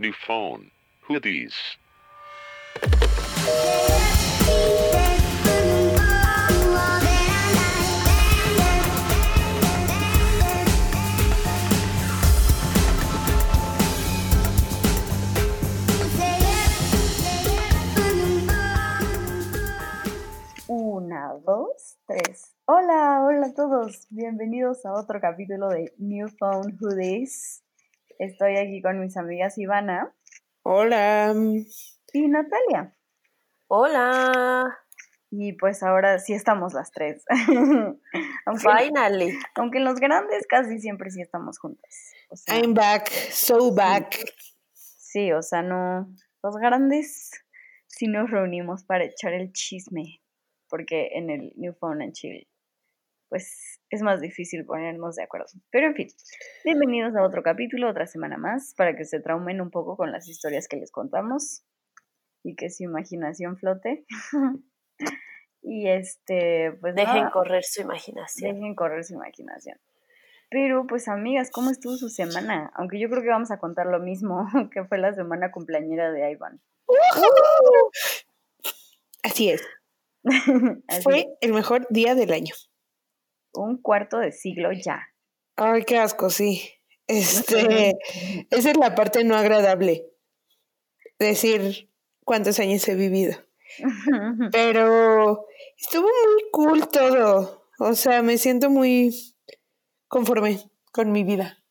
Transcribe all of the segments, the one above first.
New phone. Who? Una, dos, tres. Hola, hola a todos. Bienvenidos a otro capítulo de New Phone Who This. Estoy aquí con mis amigas Ivana Hola. y Natalia. Hola. Y pues ahora sí estamos las tres. aunque, Finally. aunque en los grandes casi siempre sí estamos juntas. O sea, I'm back, so back. sí, o sea, no. Los grandes sí nos reunimos para echar el chisme. Porque en el New Phone and Chill, pues es más difícil ponernos de acuerdo. Pero en fin, bienvenidos a otro capítulo, otra semana más, para que se traumen un poco con las historias que les contamos y que su imaginación flote. y este, pues Dejen correr su imaginación. dejen correr su imaginación. Pero pues amigas, ¿cómo estuvo su semana? Aunque yo creo que vamos a contar lo mismo que fue la semana cumpleañera de Ivan. Así es. Así Fue es, el mejor día del año. Un cuarto de siglo ya. Ay, qué asco, sí. Este, esa es la parte no agradable. Decir cuántos años he vivido. Pero estuvo muy cool todo. O sea, me siento muy conforme con mi vida.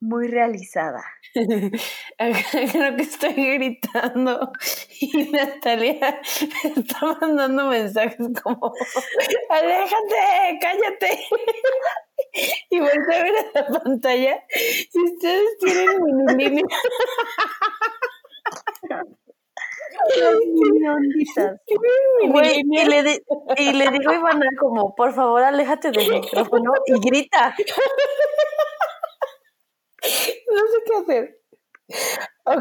Muy realizada. Creo que estoy gritando y Natalia me está mandando mensajes como aléjate, cállate. Y volteé a ver a la pantalla y ustedes tienen mini línea. Güey, y le, di- y le digo a Ivana como, por favor, aléjate del micrófono y grita. No sé qué hacer.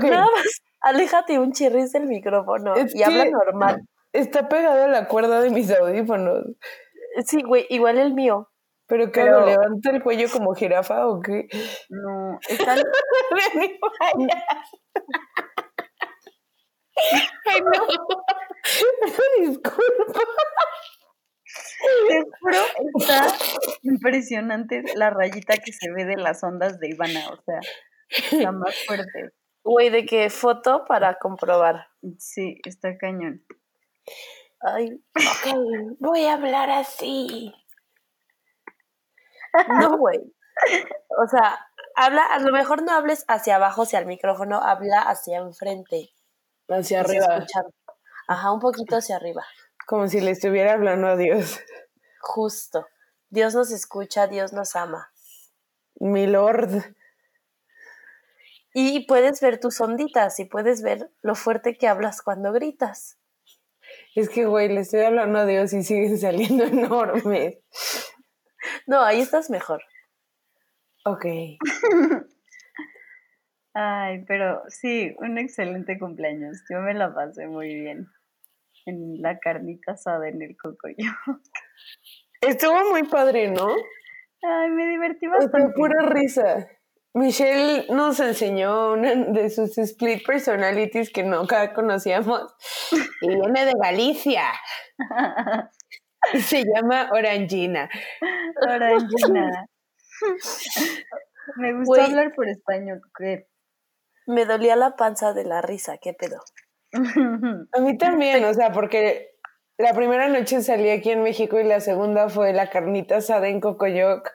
Nada más, aléjate un chirris del micrófono Es y habla normal. está pegado a la cuerda de mis audífonos. Sí, güey, igual el mío. ¿Pero qué Pero-? ¿Levanto el cuello como jirafa o qué? No, vaya. Ay, no. Disculpa. Te juro, está impresionante la rayita que se ve de las ondas de Ivana, o sea, la más fuerte. Güey, de qué foto para comprobar. Sí, está cañón. Ay, ok, voy a hablar así. No, güey. O sea, habla, a lo mejor no hables hacia abajo, hacia el micrófono, habla hacia enfrente. Hacia arriba. Ajá, un poquito hacia arriba. Como si le estuviera hablando a Dios. Justo. Dios nos escucha, Dios nos ama. Mi Lord. Y puedes ver tus onditas y puedes ver lo fuerte que hablas cuando gritas. Es que, güey, le estoy hablando a Dios y siguen saliendo enormes. No, ahí estás mejor. Ok. Ay, pero sí, un excelente cumpleaños. Yo me la pasé muy bien en la carnita asada en el cocoyo. Estuvo muy padre, ¿no? Ay, me divertí Fue bastante. pura risa. Michelle nos enseñó una de sus split personalities que nunca conocíamos. Y viene de Galicia. Se llama Orangina. Orangina. Me gustó Güey. hablar por español. ¿qué? Me dolía la panza de la risa, ¿qué pedo? A mí también, o sea, porque la primera noche salí aquí en México y la segunda fue la carnita asada en Cocoyoc.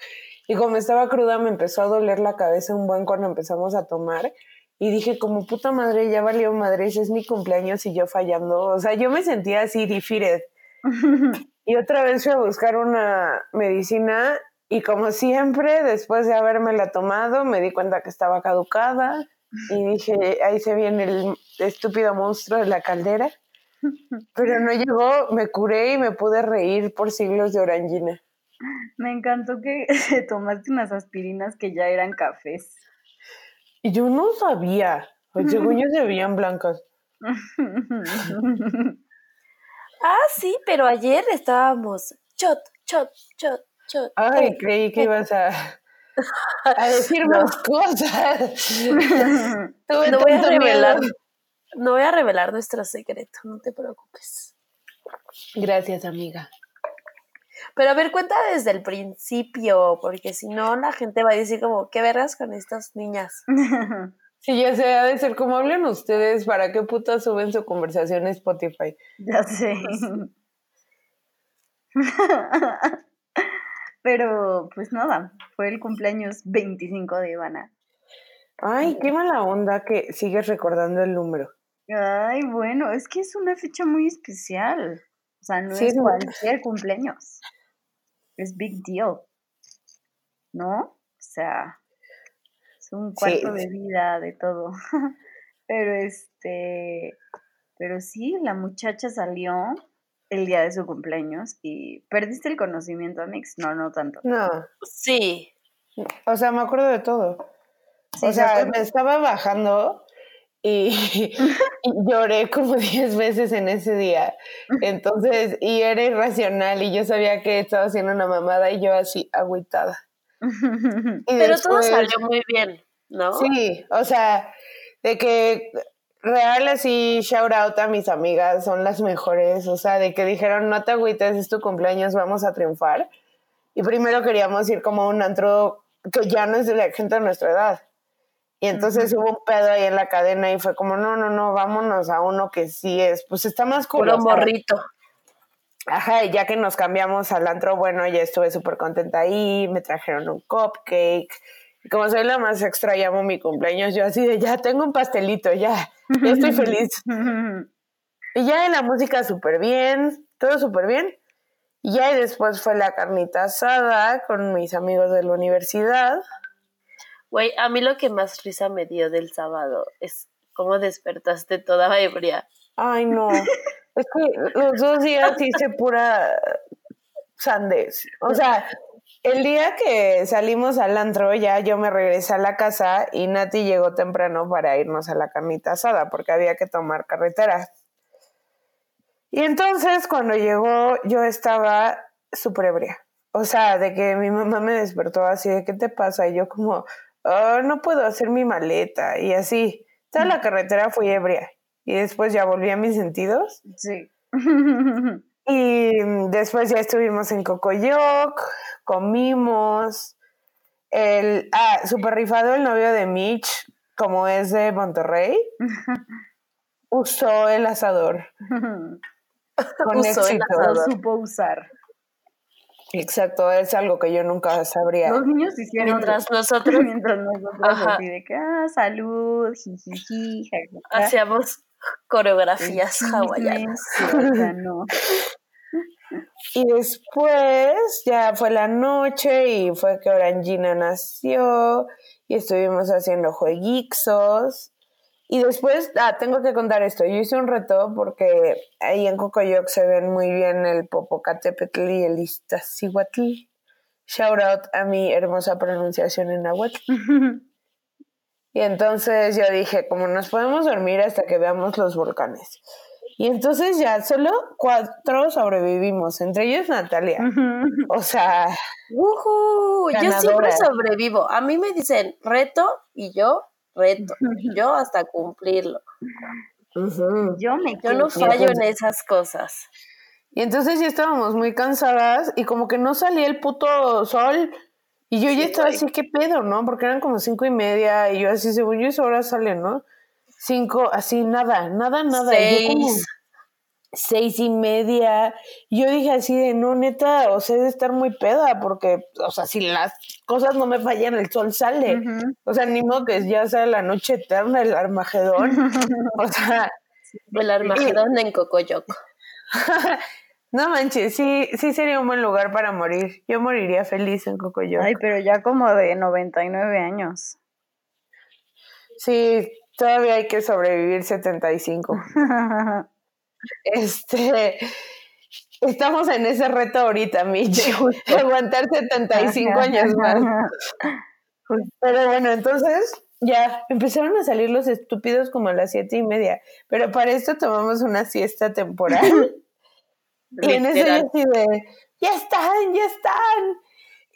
Y como estaba cruda me empezó a doler la cabeza un buen cuando empezamos a tomar. Y dije, como puta madre, ya valió madre, ese es mi cumpleaños y yo fallando. O sea, yo me sentía así, defeated. Y otra vez fui a buscar una medicina y como siempre, después de habérmela tomado, me di cuenta que estaba caducada y dije, ahí se viene el estúpido monstruo de la caldera. Pero no llegó, me curé y me pude reír por siglos de orangina. Me encantó que te tomaste unas aspirinas que ya eran cafés. Y yo no sabía, pues según yo se veían blancas. Ah, sí, pero ayer estábamos shot, shot, shot, shot. Ay, creí que ibas a, a decir más cosas. No voy a revelar. miedo. No voy a revelar nuestro secreto, no te preocupes. Gracias, amiga. Pero a ver, cuenta desde el principio, porque si no la gente va a decir como, ¿qué vergas con estas niñas? Sí, ya sé, ha de ser como hablan ustedes, ¿para qué puta suben su conversación a Spotify? Ya sé. Pero pues nada, fue el cumpleaños 25 de Ivana. Ay, qué mala onda que sigues recordando el número. Ay, bueno, es que es una fecha muy especial. O sea, no Sí, es cualquier cumpleaños. Es big deal. ¿No? O sea, es un cuarto de vida, de todo. Pero este, pero sí, la muchacha salió el día de su cumpleaños y perdiste el conocimiento, Amix. No, no tanto. No, Sí. o sea, me acuerdo de todo. Sí, o ¿se sea, me estaba bajando y, y lloré como 10 veces en ese día. Entonces, y era irracional y yo sabía que estaba haciendo una mamada y yo así agüitada. Y Pero todo salió muy bien, ¿no? Sí, o sea, de que real así, shout out a mis amigas, son las mejores, o sea, de que dijeron, no te agüites, es tu cumpleaños, vamos a triunfar. Y primero queríamos ir como a un antro que ya no es de la gente de nuestra edad. Y entonces hubo un pedo ahí en la cadena y fue como, no, no, no, vámonos a uno que sí es, pues está más cool. Puro o sea, morrito. Ajá, y ya que nos cambiamos al antro, bueno, ya estuve súper contenta ahí, me trajeron un cupcake. Y como soy la más extra, llamo mi cumpleaños, yo así de, ya tengo un pastelito, ya, ya estoy feliz. Y ya en la música súper bien, todo súper bien. Y ya después fue la carnita asada con mis amigos de la universidad. Güey, a mí lo que más risa me dio del sábado es cómo despertaste toda ebria. Ay, no. es que los dos días hice pura sandez. O sea, el día que salimos al antro, ya yo me regresé a la casa y Nati llegó temprano para irnos a la carnita asada porque había que tomar carretera. Y entonces cuando llegó yo estaba súper ebria. O sea, de que mi mamá me despertó así de ¿qué te pasa? Y yo como, "Ah, no puedo hacer mi maleta y así. Toda la carretera fui ebria y después ya volví a mis sentidos. Sí. Y mm, después ya estuvimos en Cocoyoc, comimos. El, ah, super rifado el novio de Mitch, como es de Monterrey, usó el asador con Usó el éxito. asador. Lo supo usar. Exacto, es algo que yo nunca sabría. Los niños hicieron Mientras nosotros mientras nosotros así de que, ah, salud, jijiji, hacíamos coreografías hawaianas. sí, o sea, no. Y después ya fue la noche y fue que Orangina nació y estuvimos haciendo jueguixos. Y después, ah, tengo que contar esto. Yo hice un reto porque ahí en Cocoyoc se ven muy bien el Popocatépetl y el Iztaccíhuatl. Shout out a mi hermosa pronunciación en náhuatl. Y entonces yo dije, como nos podemos dormir hasta que veamos los volcanes. Y entonces ya solo cuatro sobrevivimos, entre ellos Natalia. O sea, ¡Ujú! Yo siempre sobrevivo. A mí me dicen reto y yo reto. Yo hasta cumplirlo. Yo me Yo no fallo en esas cosas. y entonces ya estábamos muy cansadas y como que no salía el puto sol. Y yo ya estaba así, ¿qué pedo, no? Porque eran como cinco y media y yo así, según yo, esa hora sale, ¿no? Cinco, así, nada, nada, nada. Y yo como Seis. seis y media. Yo dije así de, no, neta, o sea, he de estar muy peda porque, o sea, si las cosas no me fallan, el sol sale. O sea, ni modo que ya sea la noche eterna, el Armagedón. o sea, El Armagedón en Cocoyoc. no manches, sí, sí sería un buen lugar para morir. Yo moriría feliz en Cocoyoc. Ay, pero ya como de 99 años. Sí, todavía hay que sobrevivir 75. Este, estamos en ese reto ahorita, Mitch. Aguantar 75 años más. Pero bueno, entonces ya empezaron a salir los estúpidos como a las siete y media. Pero para esto tomamos una siesta temporal. y en eso yo Literal. así de, ya están, ya están.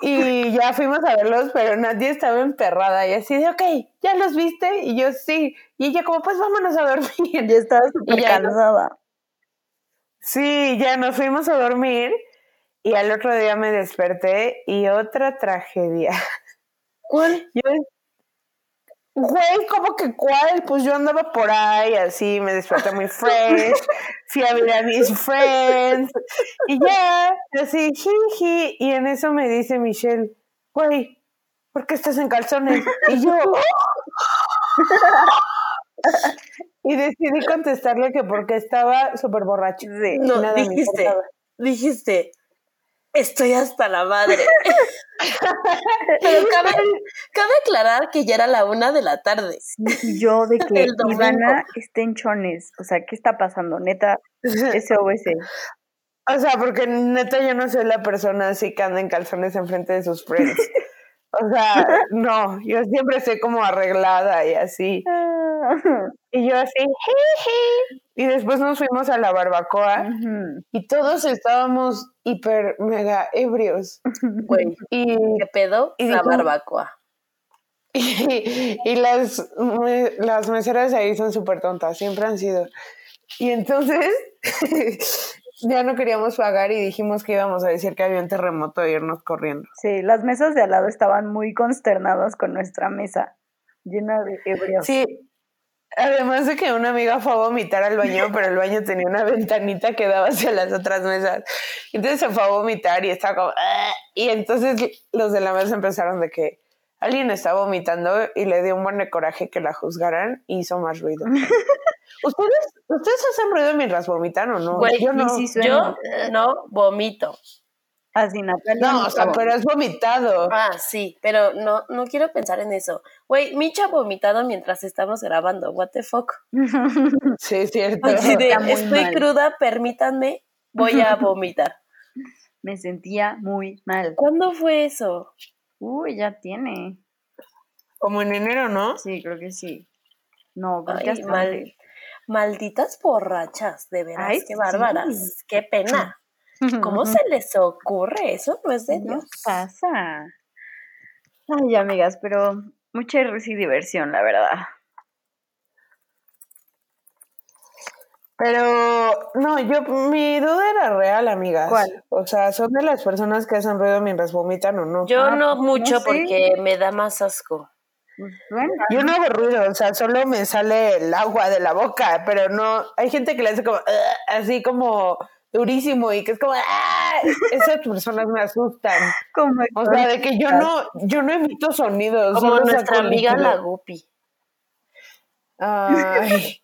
Y ya fuimos a verlos, pero nadie estaba emperrada. Y así de, ok, ¿ya los viste? Y yo sí. Y ella como, pues vámonos a dormir. Ya estaba súper no- cansada. Sí, ya nos fuimos a dormir. Y al otro día me desperté y otra tragedia. ¿Cuál? Yo, güey, ¿cómo que cuál? Pues yo andaba por ahí, así, me desperté muy fresh, fui a ver a mis friends, y ya, así, jiji, y en eso me dice Michelle, güey, ¿por qué estás en calzones? Y yo, y decidí contestarle que porque estaba súper borracho. Sí. No, Nada dijiste, dijiste, estoy hasta la madre. Pero cabe, cabe aclarar que ya era la una de la tarde. Y yo de que. Ivana está en chones. O sea, ¿qué está pasando? Neta, SOS. O sea, porque neta yo no soy la persona así que anda en calzones enfrente de sus friends. O sea, no, yo siempre estoy como arreglada y así. Y yo así. Y después nos fuimos a la barbacoa y todos estábamos hiper mega ebrios. Güey, Y, ¿qué pedo? Y la dijo- barbacoa. y, y las, me- las meseras de ahí son súper tontas, siempre han sido. Y entonces ya no queríamos pagar y dijimos que íbamos a decir que había un terremoto e irnos corriendo. Sí, las mesas de al lado estaban muy consternadas con nuestra mesa, llena de ebrios. Sí, además de que una amiga fue a vomitar al baño, pero el baño tenía una ventanita que daba hacia las otras mesas. Entonces se fue a vomitar y estaba como... "Ah", Y entonces los de la mesa empezaron de que alguien estaba vomitando y le dio un buen de coraje que la juzgaran y hizo más ruido. ¿Ustedes, ¿Ustedes hacen ruido mientras vomitan o no? Güey, Yo no. sí, Yo suena. no vomito. Así, Natalia. No, o sea, pero has vomitado. Ah, sí, pero no, no quiero pensar en eso. Güey, Micha ha vomitado mientras estamos grabando. What the fuck. Sí, es cierto. Así de, estoy mal. cruda, permítanme, voy a vomitar. Me sentía muy mal. ¿Cuándo fue eso? Uy, ya tiene. Como en enero, ¿no? Sí, creo que sí. No, creo que Ay, hasta mal- malditas borrachas, de veras, Ay, qué sí. bárbaras, qué pena. ¿Cómo se les ocurre? Eso no es de No Dios. pasa. Ay, amigas, pero mucha risa y diversión, la verdad. Pero no, yo mi duda era real, amigas. ¿Cuál? O sea, ¿son de las personas que hacen ruido mientras vomitan o no? Yo Ah, no pues, no mucho sé. porque me da más asco. Pues bueno, Yo no hago ruido, o sea, solo me sale el agua de la boca, pero no, hay gente que le hace como así como durísimo y que es como "Ah", esas personas me asustan. como O sea, de que yo no, yo no emito sonidos. Como nuestra amiga líquido. la Guppy. Ay,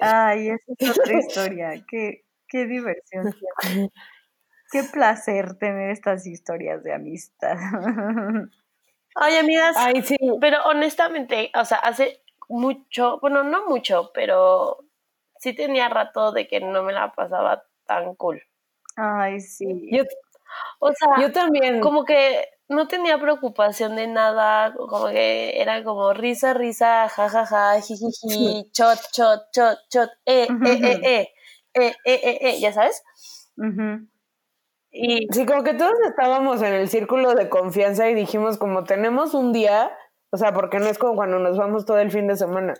Ay, esa es otra historia. Qué, qué diversión. Qué placer tener estas historias de amistad. Ay, amigas, ay, sí. pero honestamente, o sea, hace mucho, bueno, no mucho, pero sí tenía rato de que no me la pasaba tan cool. Ay, sí. Yo, o sea, yo también. Como que no tenía preocupación de nada, como que era como risa, risa, jajaja, ja, ja, jijiji, chot, chot, chot, chot, eh, eh, eh, eh, eh, eh, eh, eh, ya sabes. Uh. Y sí, como que todos estábamos en el círculo de confianza y dijimos como tenemos un día, o sea, porque no es como cuando nos vamos todo el fin de semana.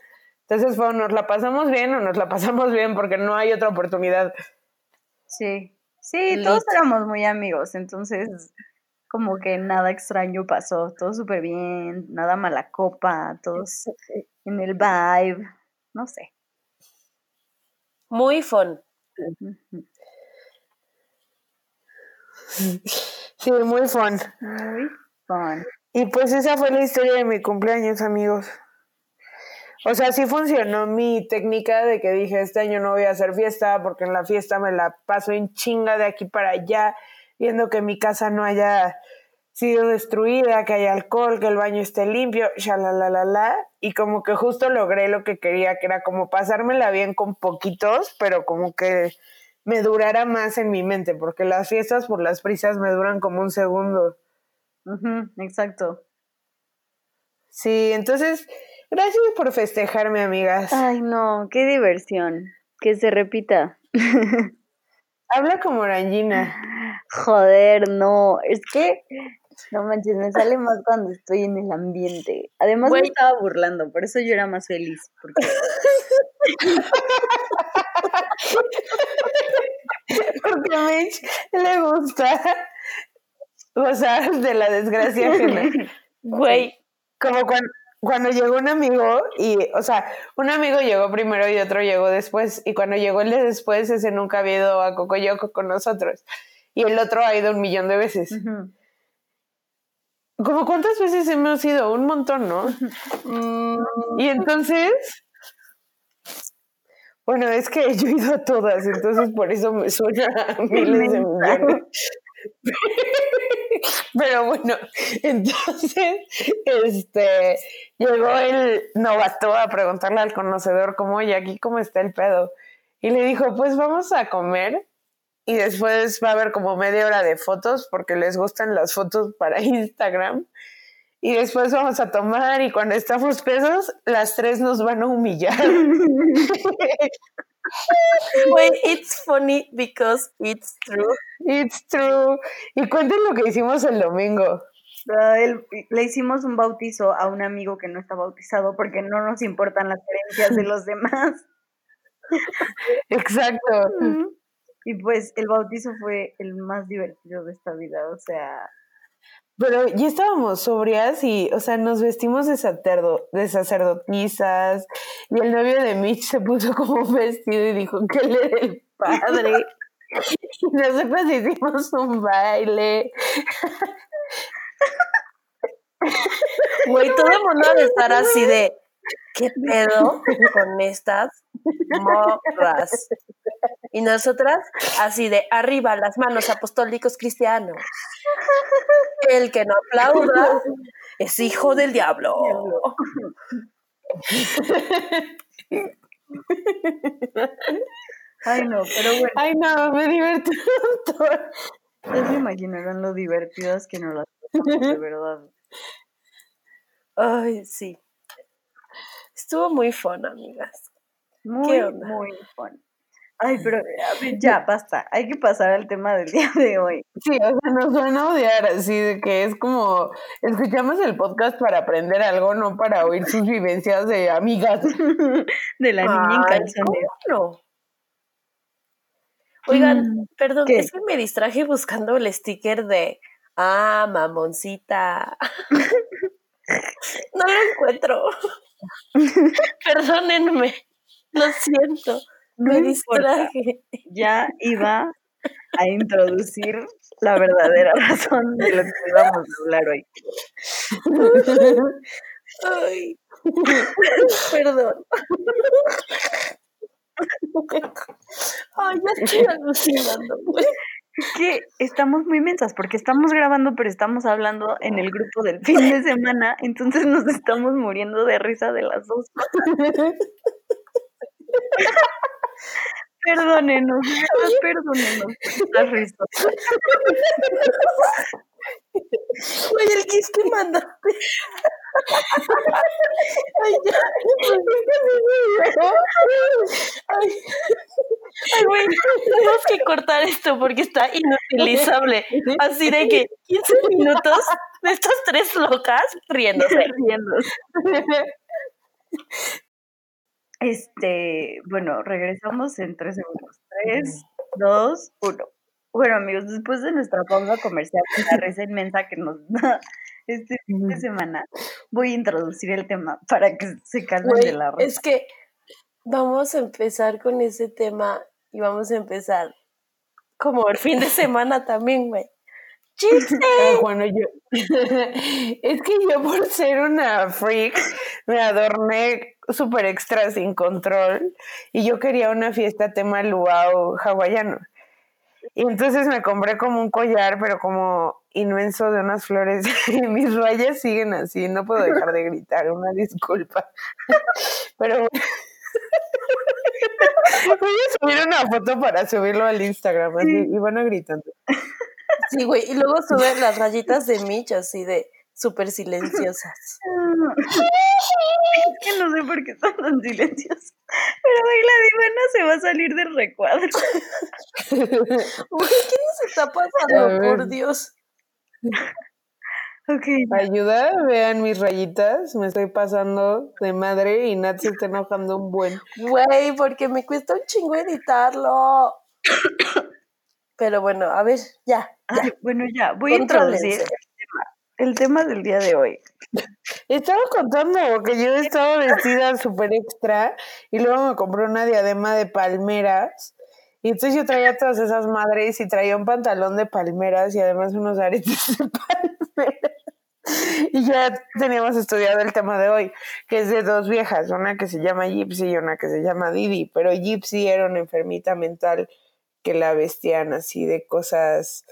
Entonces fue, nos la pasamos bien o nos la pasamos bien porque no hay otra oportunidad. Sí. Sí, todos éramos muy amigos, entonces como que nada extraño pasó, todo súper bien, nada mala copa, todos en el vibe, no sé. muy fun. Sí, muy fun. Muy fun. Y pues esa fue la historia de mi cumpleaños, amigos. O sea, sí funcionó mi técnica de que dije, este año no voy a hacer fiesta porque en la fiesta me la paso en chinga de aquí para allá, viendo que mi casa no haya sido destruida, que haya alcohol, que el baño esté limpio, la y como que justo logré lo que quería, que era como pasármela bien con poquitos, pero como que me durara más en mi mente, porque las fiestas por las prisas me duran como un segundo. Exacto. Sí, entonces, gracias por festejarme, amigas. Ay, no, qué diversión. Que se repita. habla como orangina. Joder, no, es que no manches, me sale más cuando estoy en el ambiente. Además me Güey. estaba burlando, por eso yo era más feliz. Porque Porque a Mitch le gusta gozar de la desgracia ajena. Güey, Como cuando, cuando llegó un amigo y, o sea, un amigo llegó primero y otro llegó después. Y cuando llegó el de después, ese nunca había ido a Cocoyoco con nosotros. Y el otro ha ido un millón de veces. ¿Como cuántas veces hemos ido? Un montón, ¿no? mm, Y entonces, bueno, es que yo he ido a todas, entonces por eso me suena a miles de millones. Pero bueno, entonces, este, llegó el novato a preguntarle al conocedor cómo, y aquí cómo está el pedo. Y le dijo, pues vamos a comer y después va a haber como media hora de fotos porque les gustan las fotos para Instagram. Y después vamos a tomar y cuando estamos pesos, las tres nos van a humillar. güey, it's funny because it's true. It's true. Y cuenten lo que hicimos el domingo. Ah, le hicimos un bautizo a un amigo que no está bautizado porque no nos importan las creencias de los demás. Exacto. Y pues el bautizo fue el más divertido de esta vida, o sea, Pero ya estábamos sobrias y, o sea, nos vestimos de, sacerdo- de sacerdotisas y el novio de Mitch se puso como un vestido y dijo que él era el padre. Y nosotros hicimos un baile. Güey, todo el mundo ha de estar así de, ¿qué pedo con estas morras? Y nosotras así de, arriba las manos apostólicos cristianos. El que no aplauda es hijo del diablo. ay no, pero bueno, Ay, no, me divertí un montón. ya se imaginarán lo divertidas que nos las de verdad. Ay, sí. Estuvo muy fun, amigas. Muy, muy fun. Ay, pero ya, basta, hay que pasar al tema del día de hoy. Sí, o sea, nos van a odiar así de que es como escuchamos el podcast para aprender algo, no para oír sus vivencias de amigas. De la niña en calzones. ¿cómo no? Oigan, Mm, perdón, ¿qué? es que me distraje buscando el sticker de Ah, mamoncita. no lo encuentro. Perdónenme. Lo siento. No Me importa. distraje. Ya iba a introducir la verdadera razón de lo que íbamos a hablar hoy. Ay. Perdón. Ay, ya estoy alucinando. güey. Es que estamos muy mensas porque estamos grabando, pero estamos hablando en el grupo del fin de semana, entonces nos estamos muriendo de risa de las dos cosas. Perdónenos, perdónenos las risas. Güey, el gif que mandaste. Ay, ya. Ay, Ay, güey, tenemos que cortar esto porque está inutilizable. Así de que 15 minutos de estas tres locas riéndose. riéndose. Este, bueno, regresamos en tres segundos. Tres, dos, uno. Bueno, amigos, después de nuestra pausa comercial, con la risa inmensa que nos da este fin de semana, voy a introducir el tema para que se calmen de la risa. es que vamos a empezar con ese tema y vamos a empezar como el fin de semana también, güey. ¡Chiste! Ah, Bueno, yo. es que yo, por ser una freak, me adorné súper extra sin control y yo quería una fiesta tema luau hawaiano. Y entonces me compré como un collar, pero como inmenso de unas flores. y mis rayas siguen así, no puedo dejar de gritar, una disculpa. pero. Voy a subir una foto para subirlo al Instagram, así, y van a gritando. Sí, güey. Y luego sube las rayitas de Mitch así de súper silenciosas. Es que no sé por qué están tan silenciosos. Pero hoy la divana se va a salir del recuadro. Güey, ¿qué nos está pasando? Por. Dios. Ayuda, vean mis rayitas, me estoy pasando de madre y Nat se está enojando un buen. Güey, porque me cuesta un chingo editarlo. Pero bueno, a ver, ya. Ay, bueno, ya, voy a introducir el tema del día de hoy. Estaba contando que yo estaba vestida súper extra y luego me compré una diadema de palmeras. Y entonces yo traía todas esas madres y traía un pantalón de palmeras y además unos aretes de palmeras. Y ya teníamos estudiado el tema de hoy, que es de dos viejas, una que se llama Gypsy y una que se llama Didi. Pero Gypsy era una enfermita mental que la vestían así de cosas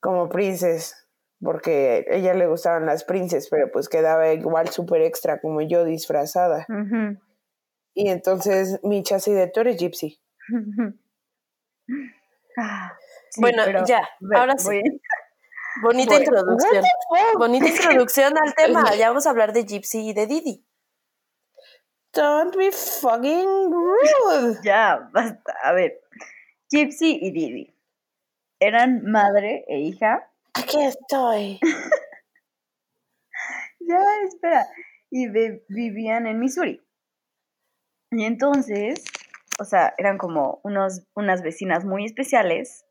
como princes, porque a ella le gustaban las princes, pero pues quedaba igual súper extra como yo disfrazada. Y entonces Micha así de, tú eres Gypsy. Ah, sí, Bueno, pero, ya, ahora sí. Bonita introducción. Bonita introducción al tema. Ya vamos a hablar de Gypsy y de Didi. Don't be fucking rude. Ya, basta. A ver, Gypsy y Didi eran madre e hija. Aquí estoy. Ya, espera. Y vivían en Missouri. Y entonces, o sea, eran como unos, unas vecinas muy especiales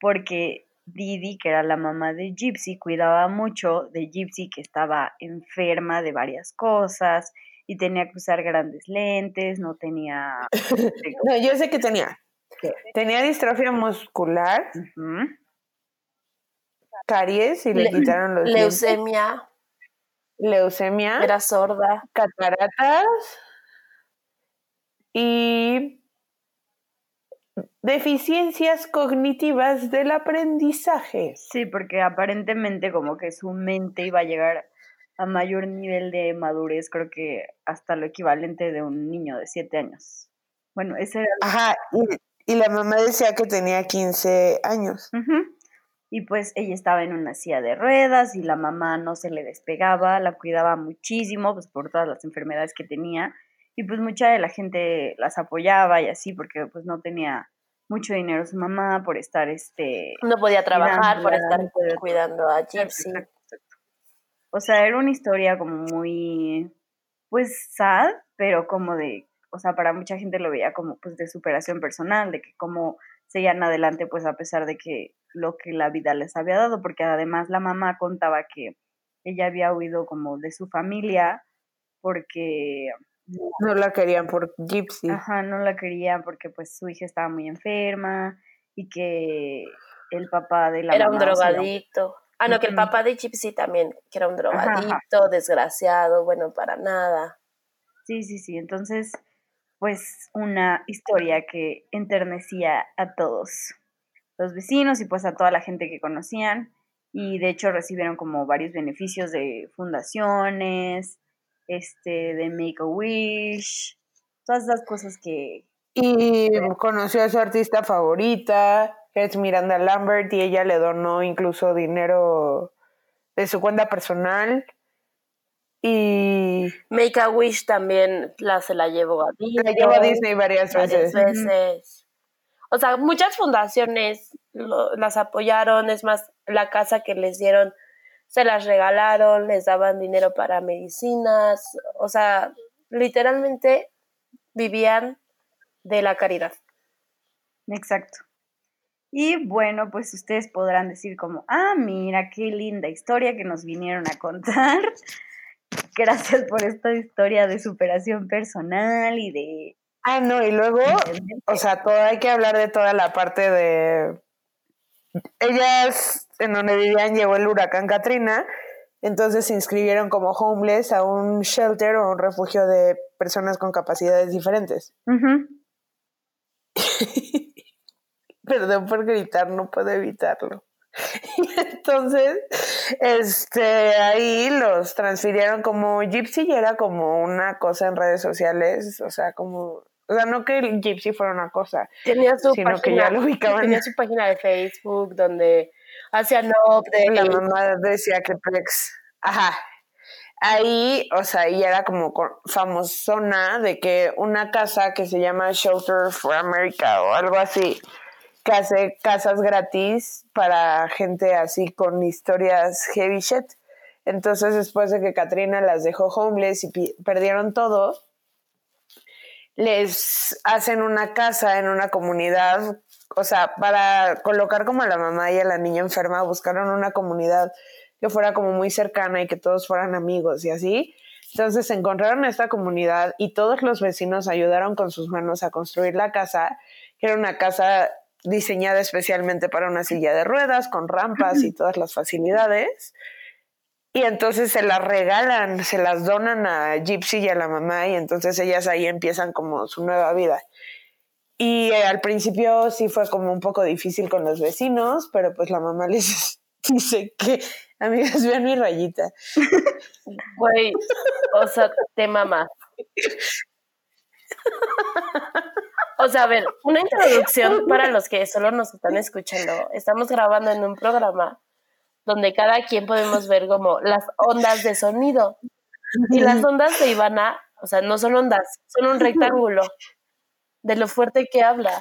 porque Didi, que era la mamá de Gypsy, cuidaba mucho de Gypsy que estaba enferma de varias cosas y tenía que usar grandes lentes, no tenía... No, yo sé que tenía. ¿Qué? Tenía distrofia muscular. Caries y le, Le- quitaron los dientes, Leucemia, leucemia, era sorda. cataratas y deficiencias cognitivas del aprendizaje. Sí, porque aparentemente como que su mente iba a llegar a mayor nivel de madurez, creo que hasta lo equivalente de un niño de siete años. Bueno, ese era... Ajá, y, y la mamá decía que tenía 15 años. Ujú. Y pues ella estaba en una silla de ruedas y la mamá no se le despegaba, la cuidaba muchísimo, pues por todas las enfermedades que tenía. Y pues mucha de la gente las apoyaba y así, porque pues no tenía mucho dinero su mamá por estar este... No podía trabajar por estar no podía- cuidando a Gypsy. O sea, era una historia como muy, pues, sad, pero como de, o sea, para mucha gente lo veía como, pues, de superación personal, de que cómo seguían adelante, pues, a pesar de que lo que la vida les había dado, porque además la mamá contaba que ella había huido como de su familia porque, No la querían por Gypsy. ajá, no la querían porque, pues, su hija estaba muy enferma y que el papá de la Era un mamá, o sea, drogadicto. Ah, no, que el papá de Gypsy también, que era un Ajá, ajá. drogadicto, desgraciado, bueno, para nada. Sí, sí, sí. Entonces, pues una historia que enternecía a todos los vecinos y pues a toda la gente que conocían. Y de hecho recibieron como varios beneficios de fundaciones, este, de Make a Wish, todas esas cosas que... Y conoció a su artista favorita, que es Miranda Lambert, y ella le donó incluso dinero de su cuenta personal. Y Make a Wish también la, se la llevó a Disney. la llevó a Disney varias varias veces. veces. O sea, muchas fundaciones lo- las apoyaron, es más, la casa que les dieron se las regalaron, les daban dinero para medicinas, o sea, literalmente vivían de la caridad. Exacto. Y bueno, pues ustedes podrán decir como, ah, mira, qué linda historia que nos vinieron a contar. Gracias por esta historia de superación personal y de... Ah, no, y luego, o sea, todo hay que hablar de toda la parte de ellas en donde vivían llegó el huracán Katrina, entonces se inscribieron como homeless a un shelter o un refugio de personas con capacidades diferentes. Ujú. Perdón por gritar, no puedo evitarlo. Entonces, este, ahí los transfirieron como Gypsy ya era como una cosa en redes sociales, o sea, como, o sea, no que el Gypsy fuera una cosa, Tenía su sino que página, ya lo ubicaban. tenía su página de Facebook donde hacían updates. La mamá decía que Plex, ajá, ahí, o sea, y era como famosona de que una casa que se llama Shelter for America o algo así, hace casas gratis para gente así con historias heavy shit. Entonces, después de que Katrina las dejó homeless y perdieron todo, les hacen una casa en una comunidad, o sea, para colocar como a la mamá y a la niña enferma, buscaron una comunidad que fuera como muy cercana y que todos fueran amigos y así. Entonces encontraron esta comunidad y todos los vecinos ayudaron con sus manos a construir la casa, que era una casa diseñada especialmente para una silla de ruedas, con rampas y todas las facilidades. Y entonces se las regalan, se las donan a Gypsy y a la mamá y entonces ellas ahí empiezan como su nueva vida. Y eh, al principio sí fue como un poco difícil con los vecinos, pero pues la mamá les dice que, amigas, vean mi rayita. Güey, o sea, te mamá. O sea, a ver, una introducción para los que solo nos están escuchando. Estamos grabando en un programa donde cada quien podemos ver como las ondas de sonido. Y las ondas de Ivana, o sea, no son ondas, son un rectángulo de lo fuerte que habla.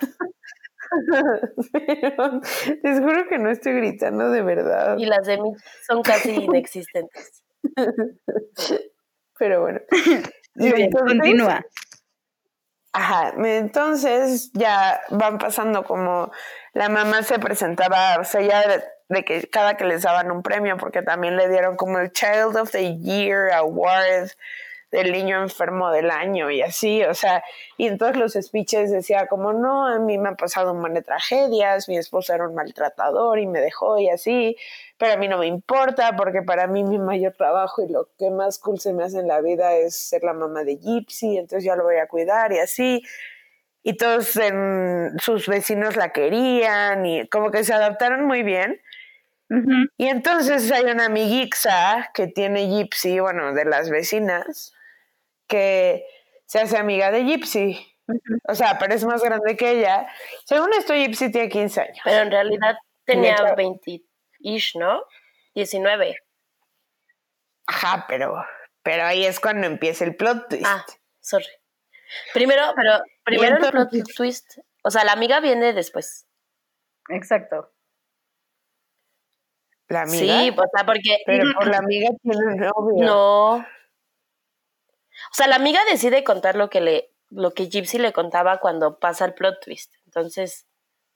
les juro que no estoy gritando de verdad. Y las de mí son casi inexistentes. Pero bueno. continúa. Ajá, entonces ya van pasando como la mamá se presentaba, o sea, ya de que cada que les daban un premio, porque también le dieron como el Child of the Year Award del niño enfermo del año y así, o sea, y en todos los speeches decía como, no, a mí me han pasado un montón de tragedias, mi esposo era un maltratador y me dejó y así, pero a mí no me importa porque para mí mi mayor trabajo y lo que más cool se me hace en la vida es ser la mamá de Gypsy, entonces yo lo voy a cuidar y así, y todos en, sus vecinos la querían y como que se adaptaron muy bien. Y entonces hay una amiguixa que tiene Gypsy, bueno, de las vecinas, que se hace amiga de Gypsy. O sea, pero es más grande que ella. Según esto, Gypsy tiene 15 años. Pero en realidad tenía 20-ish, ¿no? 19. Ajá, pero, pero ahí es cuando empieza el plot twist. Ah, sorry. Primero, pero primero el plot twist. O sea, la amiga viene después. Exacto. ¿La amiga? Sí, o sea, porque. Pero por la amiga tiene un novio. No. O sea, la amiga decide contar lo que le, lo que Gypsy le contaba cuando pasa el plot twist. Entonces,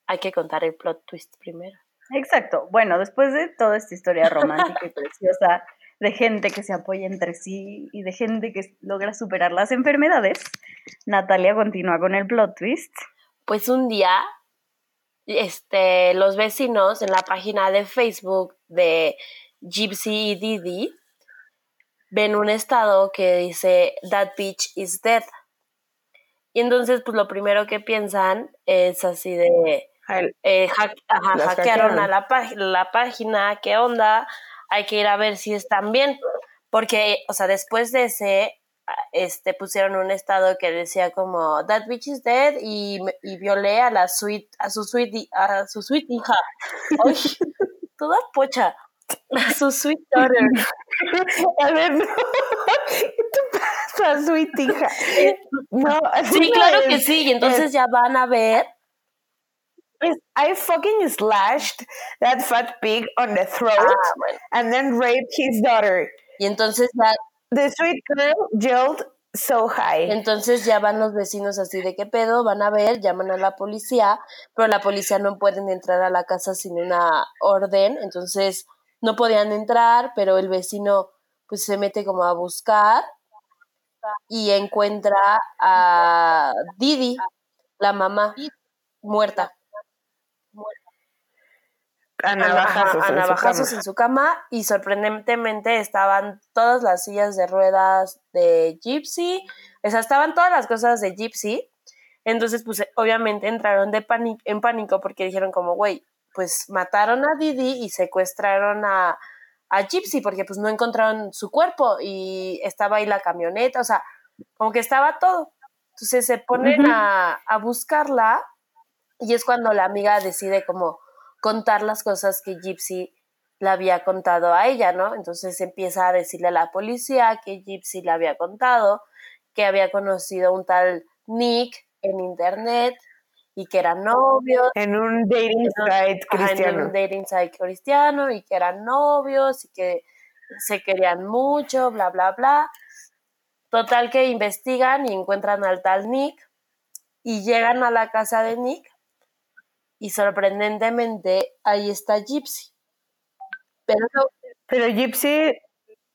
hay que contar el plot twist primero. Exacto. Bueno, después de toda esta historia romántica y preciosa de gente que se apoya entre sí y de gente que logra superar las enfermedades, Natalia continúa con el plot twist. Pues un día este, los vecinos en la página de Facebook de Gypsy y Didi ven un estado que dice That bitch is dead. Y entonces, pues lo primero que piensan es así de eh, hackearon a la, la página, ¿qué onda? Hay que ir a ver si están bien. Porque, o sea, después de ese, este, pusieron un estado que decía como that bitch is dead y, y violé a la suite, a su suite, a su suite hija. Ay, toda pocha. Su sweet daughter. A ver, no. ¿Qué te pasa, sweet hija? No, sí, claro que sí. Y entonces ya van a ver. I fucking slashed that fat pig on the throat ah, and then raped his daughter. Y entonces ya The sweet girl yelled so high. Entonces ya van los vecinos así de qué pedo, van a ver, llaman a la policía, pero la policía no pueden entrar a la casa sin una orden, entonces no podían entrar, pero el vecino pues se mete como a buscar y encuentra a Didi, la mamá, muerta. A navajazos, en, su cama. y sorprendentemente estaban todas las sillas de ruedas de Gypsy, o sea, estaban todas las cosas de Gypsy. Entonces, pues obviamente entraron de en pánico porque dijeron como, güey, pues mataron a Didi y secuestraron a, a Gypsy porque pues no encontraron su cuerpo y estaba ahí la camioneta, o sea, como que estaba todo. Entonces se ponen a, a buscarla y es cuando la amiga decide como contar las cosas que Gypsy le había contado a ella, ¿no? Entonces empieza a decirle a la policía que Gypsy le había contado que había conocido a un tal Nick en internet y que eran novios. En un dating site cristiano. en un dating site cristiano y que eran novios y que se querían mucho, bla, bla, bla. Total que investigan y encuentran al tal Nick y llegan a la casa de Nick y sorprendentemente ahí está Gypsy. Pero, Pero Gypsy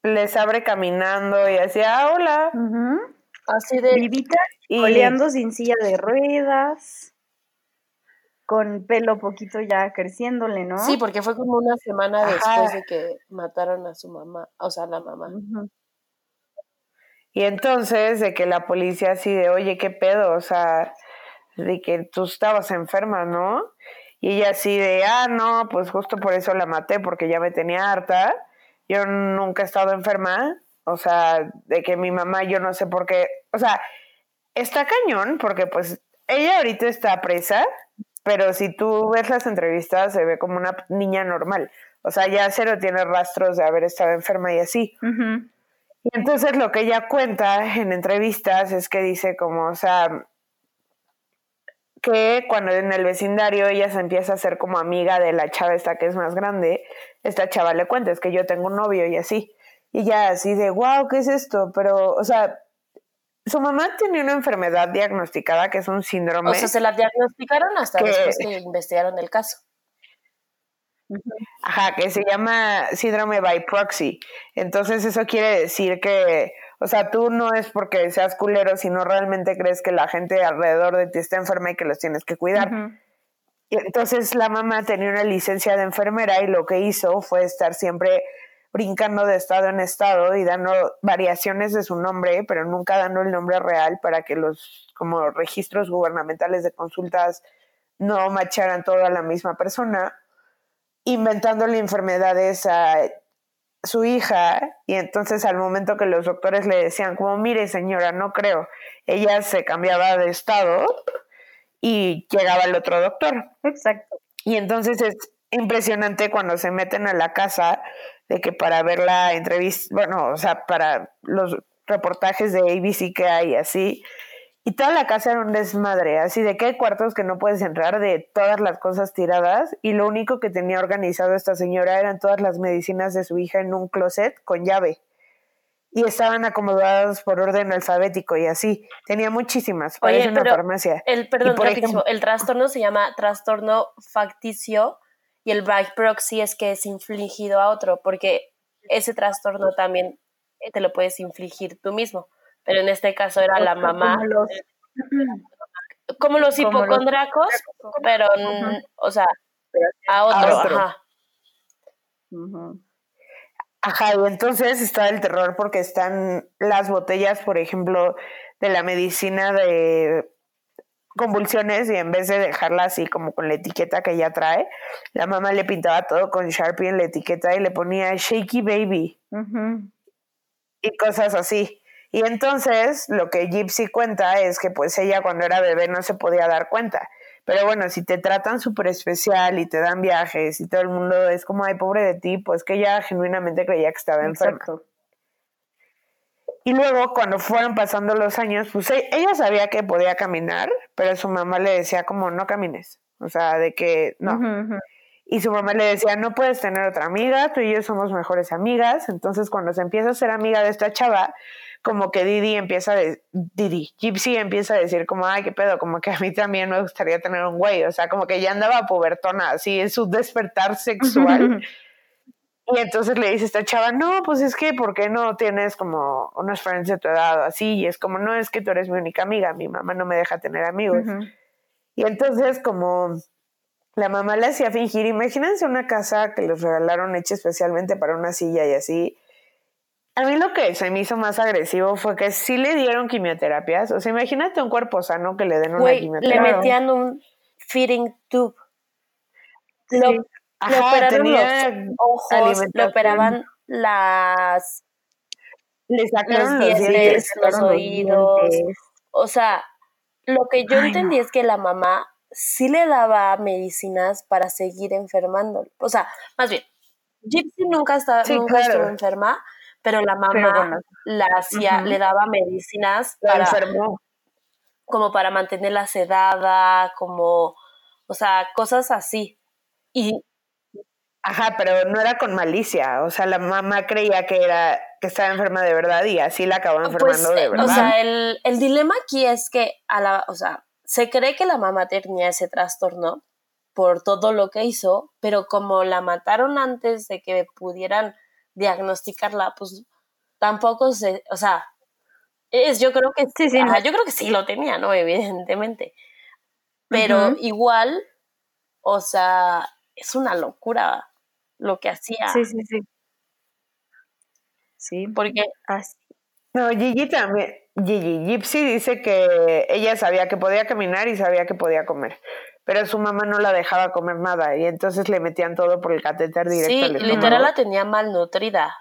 les abre caminando y así, ah, hola. Así de... Vivita, y... coleando sin silla de ruedas con pelo poquito ya creciéndole, ¿no? Sí, porque fue como una semana después de que mataron a su mamá, o sea, la mamá. Y entonces, de que la policía así de, oye, ¿qué pedo? O sea, de que tú estabas enferma, ¿no? Y ella así de, ah, no, pues justo por eso la maté, porque ya me tenía harta. Yo nunca he estado enferma. O sea, de que mi mamá, yo no sé por qué. O sea, está cañón, porque pues ella ahorita está presa pero si tú ves las entrevistas se ve como una niña normal. O sea, ya cero tiene rastros de haber estado enferma y así. Y entonces lo que ella cuenta en entrevistas es que dice como, o sea, que cuando en el vecindario ella se empieza a hacer como amiga de la chava esta que es más grande, esta chava le cuenta, es que yo tengo un novio y así. Y ya así de, wow, ¿qué es esto? Pero, o sea, su mamá tenía una enfermedad diagnosticada que es un síndrome. O sea, se la diagnosticaron hasta después que investigaron el caso. Ajá, que se llama síndrome by proxy. Entonces eso quiere decir que, o sea, tú no es porque seas culero, sino realmente crees que la gente alrededor de ti está enferma y que los tienes que cuidar. Y entonces la mamá tenía una licencia de enfermera y lo que hizo fue estar siempre brincando de estado en estado y dando variaciones de su nombre, pero nunca dando el nombre real para que los como registros gubernamentales de consultas no macharan toda la misma persona, inventándole enfermedades a su hija. Y entonces al momento que los doctores le decían como mire señora no creo ella se cambiaba de estado y llegaba el otro doctor. Exacto. Y entonces es impresionante cuando se meten a la casa de que para ver la entrevista, bueno, o sea, para los reportajes de ABC que hay así, y toda la casa era un desmadre, así de que hay cuartos que no puedes entrar de todas las cosas tiradas y lo único que tenía organizado esta señora eran todas las medicinas de su hija en un closet con llave y estaban acomodadas por orden alfabético y así. Tenía muchísimas, parece una farmacia. El, perdón, el trastorno se llama trastorno facticio y el by proxy es que es infligido a otro, porque ese trastorno también te lo puedes infligir tú mismo. Pero en este caso era la mamá. Como los, hipocondracos, pero, o sea, a otro, ajá. Ajá, y entonces está el terror porque están las botellas, por ejemplo, de la medicina de convulsiones y en vez de dejarla así como con la etiqueta que ella trae, la mamá le pintaba todo con Sharpie en la etiqueta y le ponía Shaky Baby y cosas así. Y entonces lo que Gypsy cuenta es que pues ella cuando era bebé no se podía dar cuenta. Pero bueno, si te tratan súper especial y te dan viajes y todo el mundo es como, ay, pobre de ti, pues que ella genuinamente creía que estaba enferma. Y luego, cuando fueron pasando los años, pues e, ella sabía que podía caminar, pero su mamá le decía como, no camines. O sea, de que no. Y su mamá le decía, no puedes tener otra amiga, tú y yo somos mejores amigas. Entonces, cuando se empieza a ser amiga de esta chava, como que Didi empieza a Didi, Gypsy empieza a decir como, ay, qué pedo, como que a mí también me gustaría tener un güey. O sea, como que ya andaba pubertona, así en su despertar sexual. Y entonces le dice esta chava, no, pues es que, ¿por qué no tienes como unos friends de tu edad o así? Y es como, no, es que tú eres mi única amiga, mi mamá no me deja tener amigos. Y entonces como la mamá le hacía fingir, imagínense una casa que les regalaron hecha especialmente para una silla y así. A mí lo que se me hizo más agresivo fue que sí le dieron quimioterapias. O sea, imagínate un cuerpo sano que le den una quimioterapia. Le metían un feeding tube. Sí le operaron los ojos, le operaban las le sacaron los, dientes, los, oídos. O sea, lo que yo entendí es que la mamá sí le daba medicinas para seguir enfermando. O sea, más bien, Gypsy nunca, estaba, nunca estuvo enferma, pero la mamá la hacía, le daba medicinas para, como para mantenerla sedada, como, o sea, cosas así. Y Ajá, pero no era con malicia, o sea, la mamá creía que era que estaba enferma de verdad y así la acabó pues, enfermando de verdad. O sea, el, el dilema aquí es que a la, o sea, se cree que la mamá tenía ese trastorno por todo lo que hizo, pero como la mataron antes de que pudieran diagnosticarla, pues tampoco se, o sea, es, yo creo que sí, sí yo creo que sí lo tenía, ¿no? Evidentemente. Pero igual, o sea, es una locura lo que hacía. Sí, sí, sí. Sí, porque así. No, Gigi también, Gigi, Gypsy dice que ella sabía que podía caminar y sabía que podía comer, pero su mamá no la dejaba comer nada y entonces le metían todo por el catéter directo. Sí, literal la tenía malnutrida.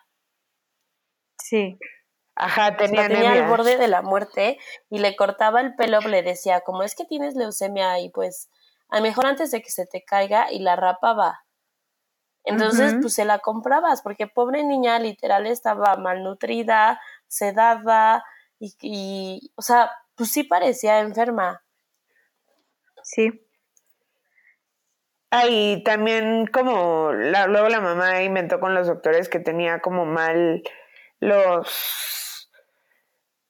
Sí. Ajá, tenía, tenía al borde de la muerte y le cortaba el pelo, le decía, como es que tienes leucemia y pues a lo mejor antes de que se te caiga y la rapaba. Entonces, pues se la comprabas, porque pobre niña literal estaba malnutrida, sedada y, y, o sea, pues sí parecía enferma. Sí. Ah, y también como luego la mamá inventó con los doctores que tenía como mal los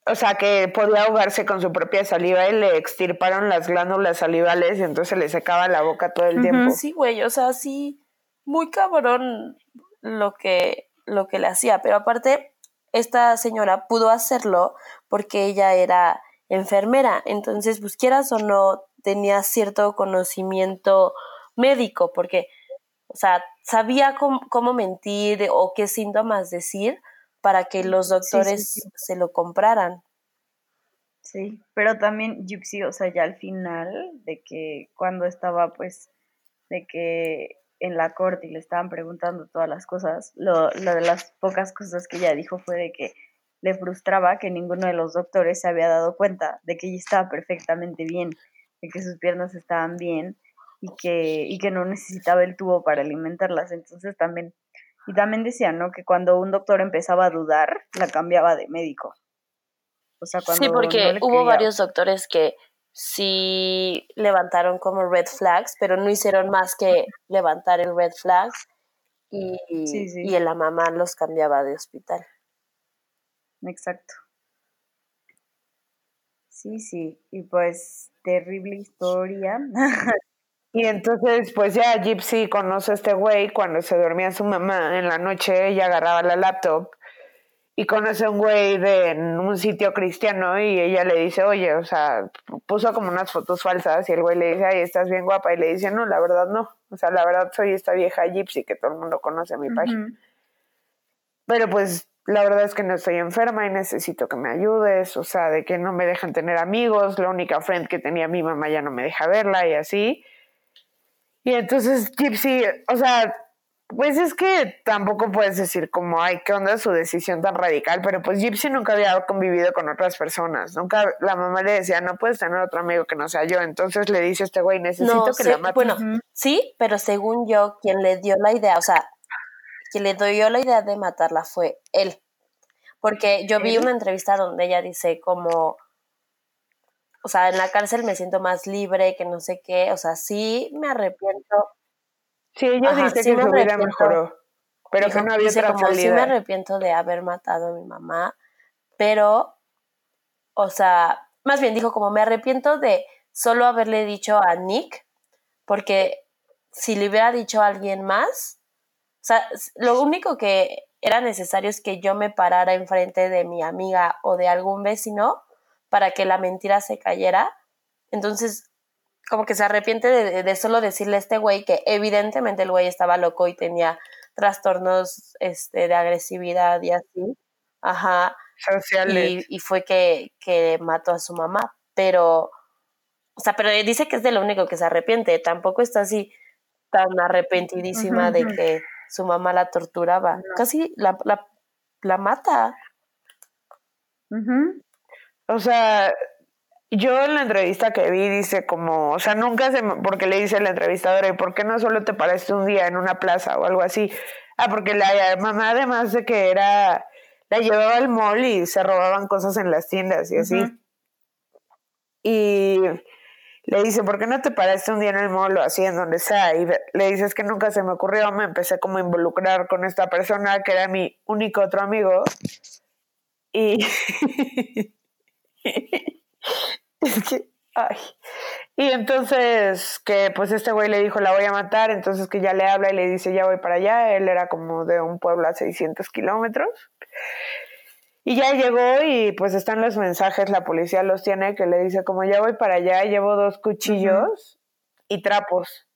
o sea, que podía ahogarse con su propia saliva y le extirparon las glándulas salivales y entonces le secaba la boca todo el tiempo. Sí, güey, o sea, sí, muy cabrón lo que, lo que le hacía, pero aparte, esta señora pudo hacerlo porque ella era enfermera, entonces, pues quieras o no, tenía cierto conocimiento médico, porque, o sea, sabía cómo, mentir o qué síntomas decir para que los doctores se lo compraran. Sí, pero también Gypsy, o sea, ya al final de que cuando estaba pues de que en la corte y le estaban preguntando todas las cosas, lo, lo, de las pocas cosas que ella dijo fue de que le frustraba que ninguno de los doctores se había dado cuenta de que ella estaba perfectamente bien, de que sus piernas estaban bien y que, y que no necesitaba el tubo para alimentarlas. Entonces también, y también decía, ¿no? Que cuando un doctor empezaba a dudar, la cambiaba de médico. O sea, cuando sí, porque hubo varios doctores que sí levantaron como red flags, pero no hicieron más que levantar el red flag y, y la mamá los cambiaba de hospital. Exacto. Sí, sí, y pues terrible historia. y entonces, pues ya Gypsy conoce a este güey cuando se dormía su mamá en la noche, ella agarraba la laptop y conoce a un güey de un sitio cristiano y ella le dice, oye, o sea, puso como unas fotos falsas y el güey le dice, ay, estás bien guapa y le dice, no, la verdad no, o sea, la verdad soy esta vieja gypsy que todo el mundo conoce a mi página. Pero pues la verdad es que no estoy enferma y necesito que me ayudes, o sea, de que no me dejan tener amigos, la única friend que tenía mi mamá ya no me deja verla y así. Y entonces Gypsy, o sea, pues es que tampoco puedes decir como, ay, qué onda su decisión tan radical, pero pues Gypsy nunca había convivido con otras personas, nunca, la mamá le decía, no puedes tener otro amigo que no sea yo, entonces le dice a este güey, necesito que la mate. Bueno, sí, pero según yo, quien le dio la idea, o sea, quien le dio la idea de matarla fue él, porque yo vi una entrevista donde ella dice como, o sea, en la cárcel me siento más libre, que no sé qué, o sea, sí me arrepiento Sí, ella dice que su vida mejoró, pero que no había otra como, Sí me arrepiento de haber matado a mi mamá, pero, o sea, más bien dijo como me arrepiento de solo haberle dicho a Nick, porque si le hubiera dicho a alguien más, o sea, lo único que era necesario es que yo me parara enfrente de mi amiga o de algún vecino para que la mentira se cayera. Entonces, como que se arrepiente de, solo decirle a este güey que evidentemente el güey estaba loco y tenía trastornos este, de agresividad y así. Ajá. Sociales. Y, fue que, que mató a su mamá. Pero, o sea, pero dice que es de lo único que se arrepiente. Tampoco está así tan arrepentidísima de que su mamá la torturaba. Casi la, la, la mata. O sea, yo en la entrevista que vi dice como, o sea, nunca se, porque le dice la entrevistadora, ¿y por qué no solo te paraste un día en una plaza o algo así? Ah, porque la mamá además de que era, la llevaba al mall y se robaban cosas en las tiendas y así. Y le dice, ¿por qué no te paraste un día en el mall o así, en donde sea? Y le dices que nunca se me ocurrió, me empecé como a involucrar con esta persona que era mi único otro amigo. Y... es que, ay. Y entonces que pues este güey le dijo, la voy a matar, entonces que ya le habla y le dice, ya voy para allá. Él era como de un pueblo a 600 kilómetros. Y ya llegó y pues están los mensajes, la policía los tiene, que le dice como ya voy para allá, llevo dos cuchillos y trapos.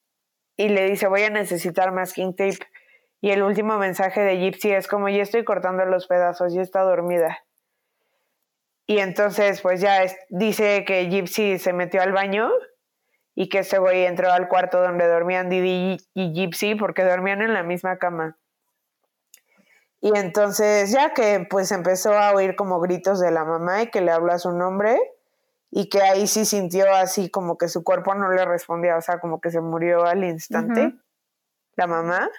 Y le dice voy a necesitar más king tape. Y el último mensaje de Gypsy es como ya estoy cortando los pedazos, ya está dormida. Y entonces pues ya dice que Gypsy se metió al baño y que ese güey entró al cuarto donde dormían Didi y Gypsy porque dormían en la misma cama. Y entonces ya que pues empezó a oír como gritos de la mamá y que le habló a su nombre y que ahí sí sintió así como que su cuerpo no le respondía, o sea, como que se murió al instante la mamá.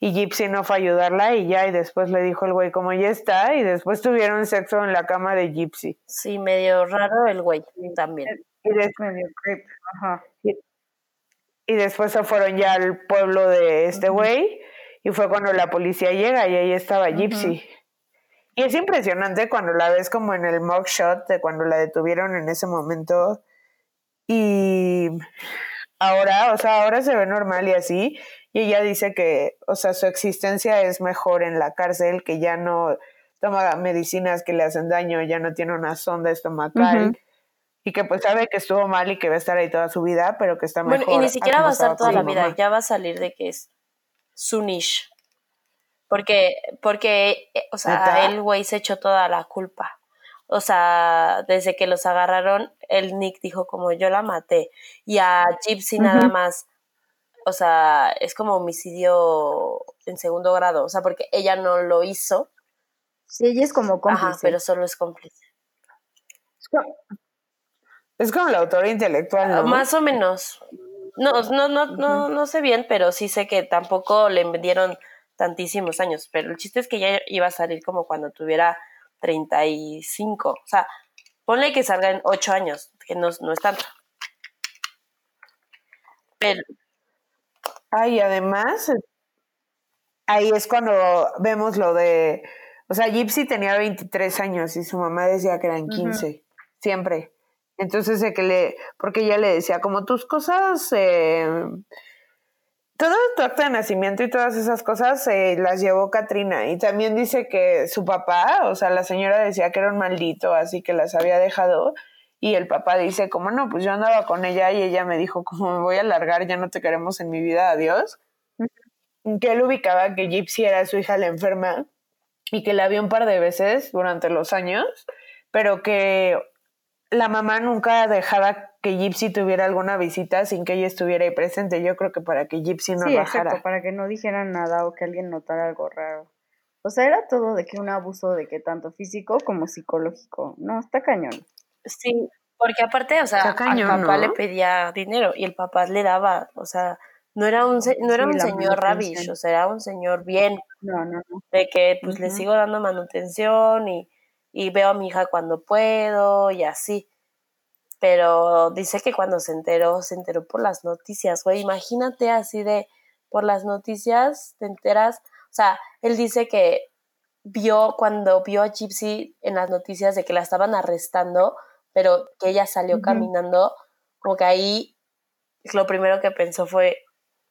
Y Gypsy no fue a ayudarla y ya, y después le dijo el güey como ya está, y después tuvieron sexo en la cama de Gypsy. Sí, medio raro el güey también. Y, y, después se fueron ya al pueblo de este güey, y fue cuando la policía llega y ahí estaba Gypsy. Y es impresionante cuando la ves como en el mugshot de cuando la detuvieron en ese momento. Y ahora, o sea, ahora se ve normal y así. Y ella dice que, o sea, su existencia es mejor en la cárcel, que ya no toma medicinas que le hacen daño, ya no tiene una sonda estomacal. Y que pues sabe que estuvo mal y que va a estar ahí toda su vida, pero que está mejor. Bueno, y ni siquiera va a estar toda la vida, ya va a salir de que es su niche. Porque, porque, eh, o sea, el güey se echó toda la culpa. O sea, desde que los agarraron, el Nick dijo como yo la maté. Y a Gypsy nada más, o sea, es como homicidio en segundo grado. O sea, porque ella no lo hizo. Sí, ella es como cómplice. Ajá, pero solo es cómplice. Es como, la autora intelectual, ¿no? Más o menos. No, no, no, no, no sé bien, pero sí sé que tampoco le vendieron tantísimos años. Pero el chiste es que ya iba a salir como cuando tuviera 35. O sea, ponle que salga en 8 años, que no, no es tanto. Pero. Ay, además, ahí es cuando vemos lo de. O sea, Gypsy tenía 23 años y su mamá decía que eran 15. Siempre. Entonces, de que le, porque ella le decía, como tus cosas, eh, todo tu acto de nacimiento y todas esas cosas eh, las llevó Katrina. Y también dice que su papá, o sea, la señora decía que era un maldito, así que las había dejado. Y el papá dice, como no, pues yo andaba con ella y ella me dijo, como me voy a largar, ya no te queremos en mi vida, adiós. Que él ubicaba que Gypsy era su hija la enferma y que la vio un par de veces durante los años, pero que la mamá nunca dejaba que Gypsy tuviera alguna visita sin que ella estuviera ahí presente. Yo creo que para que Gypsy no sí, Exacto, para que no dijeran nada o que alguien notara algo raro. O sea, era todo de que un abuso de que tanto físico como psicológico. No, está cañón. Sí, porque aparte, o sea, al papá le pedía dinero y el papá le daba, o sea, no era un no era un señor rabish, o sea, era un señor bien. No, no, no. De que pues le sigo dando manutención y y veo a mi hija cuando puedo y así. Pero dice que cuando se enteró, se enteró por las noticias, güey. Imagínate así de, por las noticias te enteras. O sea, él dice que vio, cuando vio a Gypsy en las noticias de que la estaban arrestando, pero que ella salió caminando, como que ahí lo primero que pensó fue,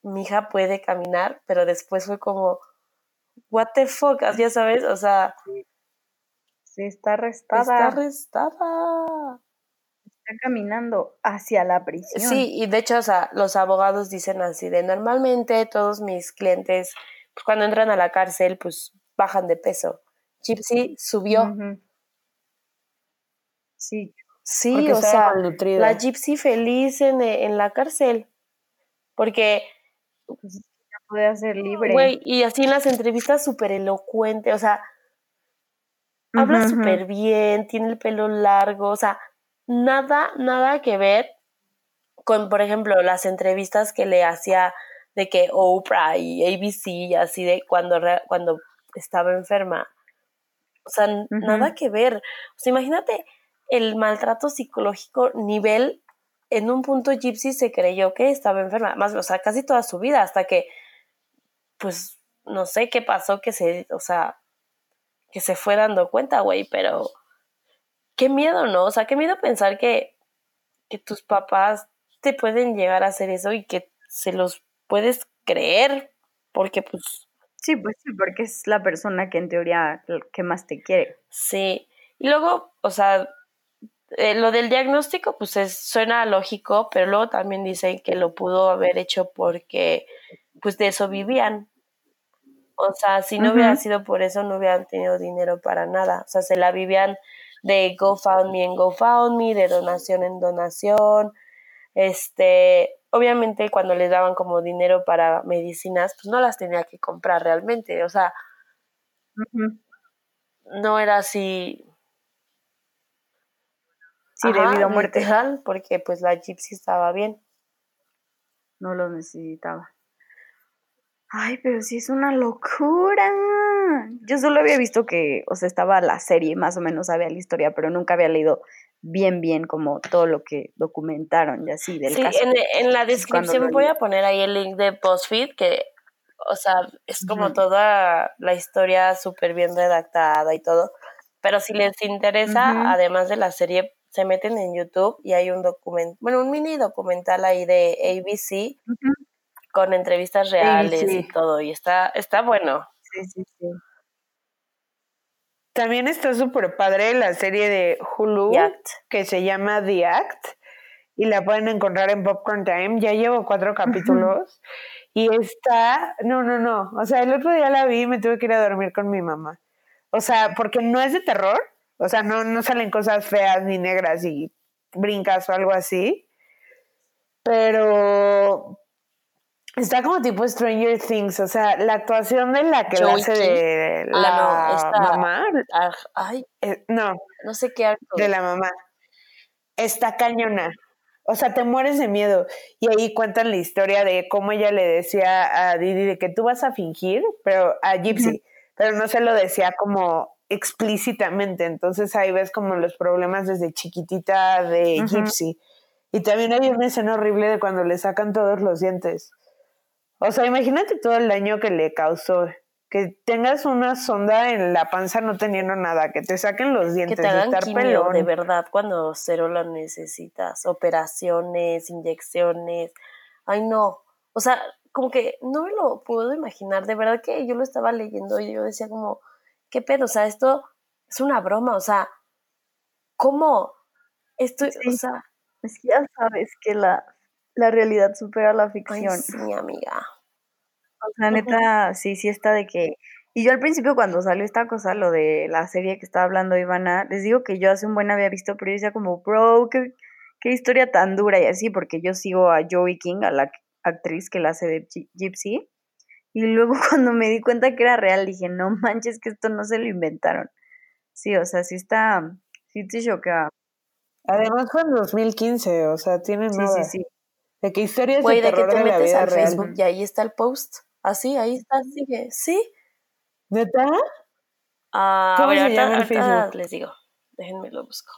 mi hija puede caminar, pero después fue como, what the fuck, ya sabes, o sea, está arrestada. Está arrestada. Está caminando hacia la prisión. Sí, y de hecho, o sea, los abogados dicen así de normalmente todos mis clientes, pues, cuando entran a la cárcel, pues bajan de peso. Gypsy subió. Sí. Sí, o sea, la Gypsy feliz en, en la cárcel. Porque pues, puede ser libre. Güey, y así en las entrevistas súper elocuente, o sea, habla súper bien, tiene el pelo largo, o sea, nada, nada que ver con, por ejemplo, las entrevistas que le hacía de que Oprah y ABC y así de cuando, cuando estaba enferma. O sea, nada que ver. O sea, imagínate el maltrato psicológico nivel, en un punto Gypsy se creyó que estaba enferma, más, o sea, casi toda su vida, hasta que, pues, no sé qué pasó, que se, o sea, que se fue dando cuenta, güey, pero qué miedo, ¿no? O sea, qué miedo pensar que, que tus papás te pueden llegar a hacer eso y que se los puedes creer, porque pues... Sí, pues sí, porque es la persona que en teoría que más te quiere. Sí, y luego, o sea, eh, lo del diagnóstico, pues es, suena lógico, pero luego también dicen que lo pudo haber hecho porque, pues de eso vivían. O sea, si no hubiera sido por eso, no hubieran tenido dinero para nada. O sea, se la vivían de GoFundMe en GoFundMe, de donación en donación. Este, obviamente cuando les daban como dinero para medicinas, pues no las tenía que comprar realmente. O sea, no era así Sí, debido a muerte. porque pues la Gypsy estaba bien. No lo necesitaba. Ay, pero sí es una locura. Yo solo había visto que, o sea, estaba la serie, más o menos sabía la historia, pero nunca había leído bien, bien como todo lo que documentaron y así del sí, En, la descripción voy a poner ahí el link de BuzzFeed, que, o sea, es como toda la historia súper bien redactada y todo. Pero si les interesa, además de la serie, se meten en YouTube y hay un documental, bueno, un mini documental ahí de ABC con entrevistas reales y todo, y está, está bueno. Sí, sí, sí. También está súper padre la serie de Hulu que se llama The Act y la pueden encontrar en Popcorn Time. Ya llevo cuatro capítulos y está, no, no, no. O sea, el otro día la vi y me tuve que ir a dormir con mi mamá. O sea, porque no es de terror, o sea, no, no salen cosas feas ni negras y brincas o algo así. Pero está como tipo Stranger Things. O sea, la actuación de la que hace de la ah, mamá. Ay, eh, no. No sé qué De la mamá. Está cañona. O sea, te mueres de miedo. Y ahí cuentan la historia de cómo ella le decía a Didi de que tú vas a fingir, pero a Gypsy, pero no se lo decía como explícitamente. Entonces ahí ves como los problemas desde chiquitita de Gypsy. Y también hay una escena horrible de cuando le sacan todos los dientes. O sea, imagínate todo el daño que le causó. Que tengas una sonda en la panza no teniendo nada, que te saquen los dientes, que te hagan de verdad cuando cero lo necesitas, operaciones, inyecciones. Ay, no. O sea, como que no me lo puedo imaginar. De verdad que yo lo estaba leyendo y yo decía como, ¿qué pedo? O sea, esto es una broma, o sea, ¿cómo? Esto, o sea... Es que ya sabes que la, la realidad supera la ficción. mi amiga. O sea, neta, sí, sí está de que... Y yo al principio cuando salió esta cosa, lo de la serie que estaba hablando Ivana, les digo que yo hace un buen había visto, pero yo decía como, bro, qué, qué historia tan dura y así, porque yo sigo a Joey King, a la actriz que la hace de Gypsy, y luego cuando me di cuenta que era real, dije, no manches, que esto no se lo inventaron. Sí, o sea, sí está, sí te choca. Además fue en 2015, o sea, tiene sí, Sí, sí. ¿De qué historias de terror de, que te metes al Facebook y ahí está el post. Así, ahí está, sigue. ¿Sí? ¿Neta? Ah, a ver, ahorita, les digo. Déjenme lo busco.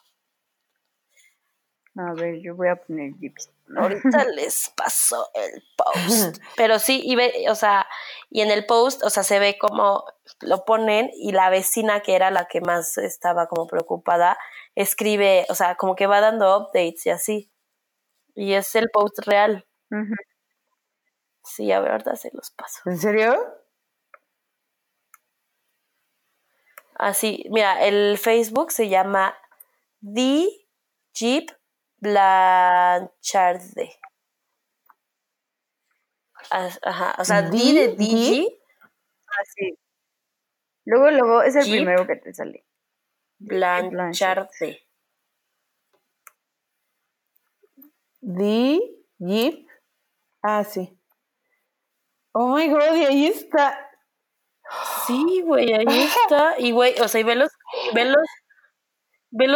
A ver, yo voy a poner Gypsy. Ahorita les paso el post. Pero sí, y ve, o sea, y en el post, o sea, se ve como lo ponen y la vecina que era la que más estaba como preocupada, escribe, o sea, como que va dando updates y así. Y es el post real. Sí, a ver, ahorita se los paso. ¿En serio? Así, mira, el Facebook se llama The Jeep Blancharde. Ajá, o sea, D, de DG. Así. Luego, luego es el primero que te sale. Blancharde. D, Jeep. Ah, sí. Oh my god, y ahí está. Sí, güey, ahí está. Y güey, o sea, y ve los, ve los, ve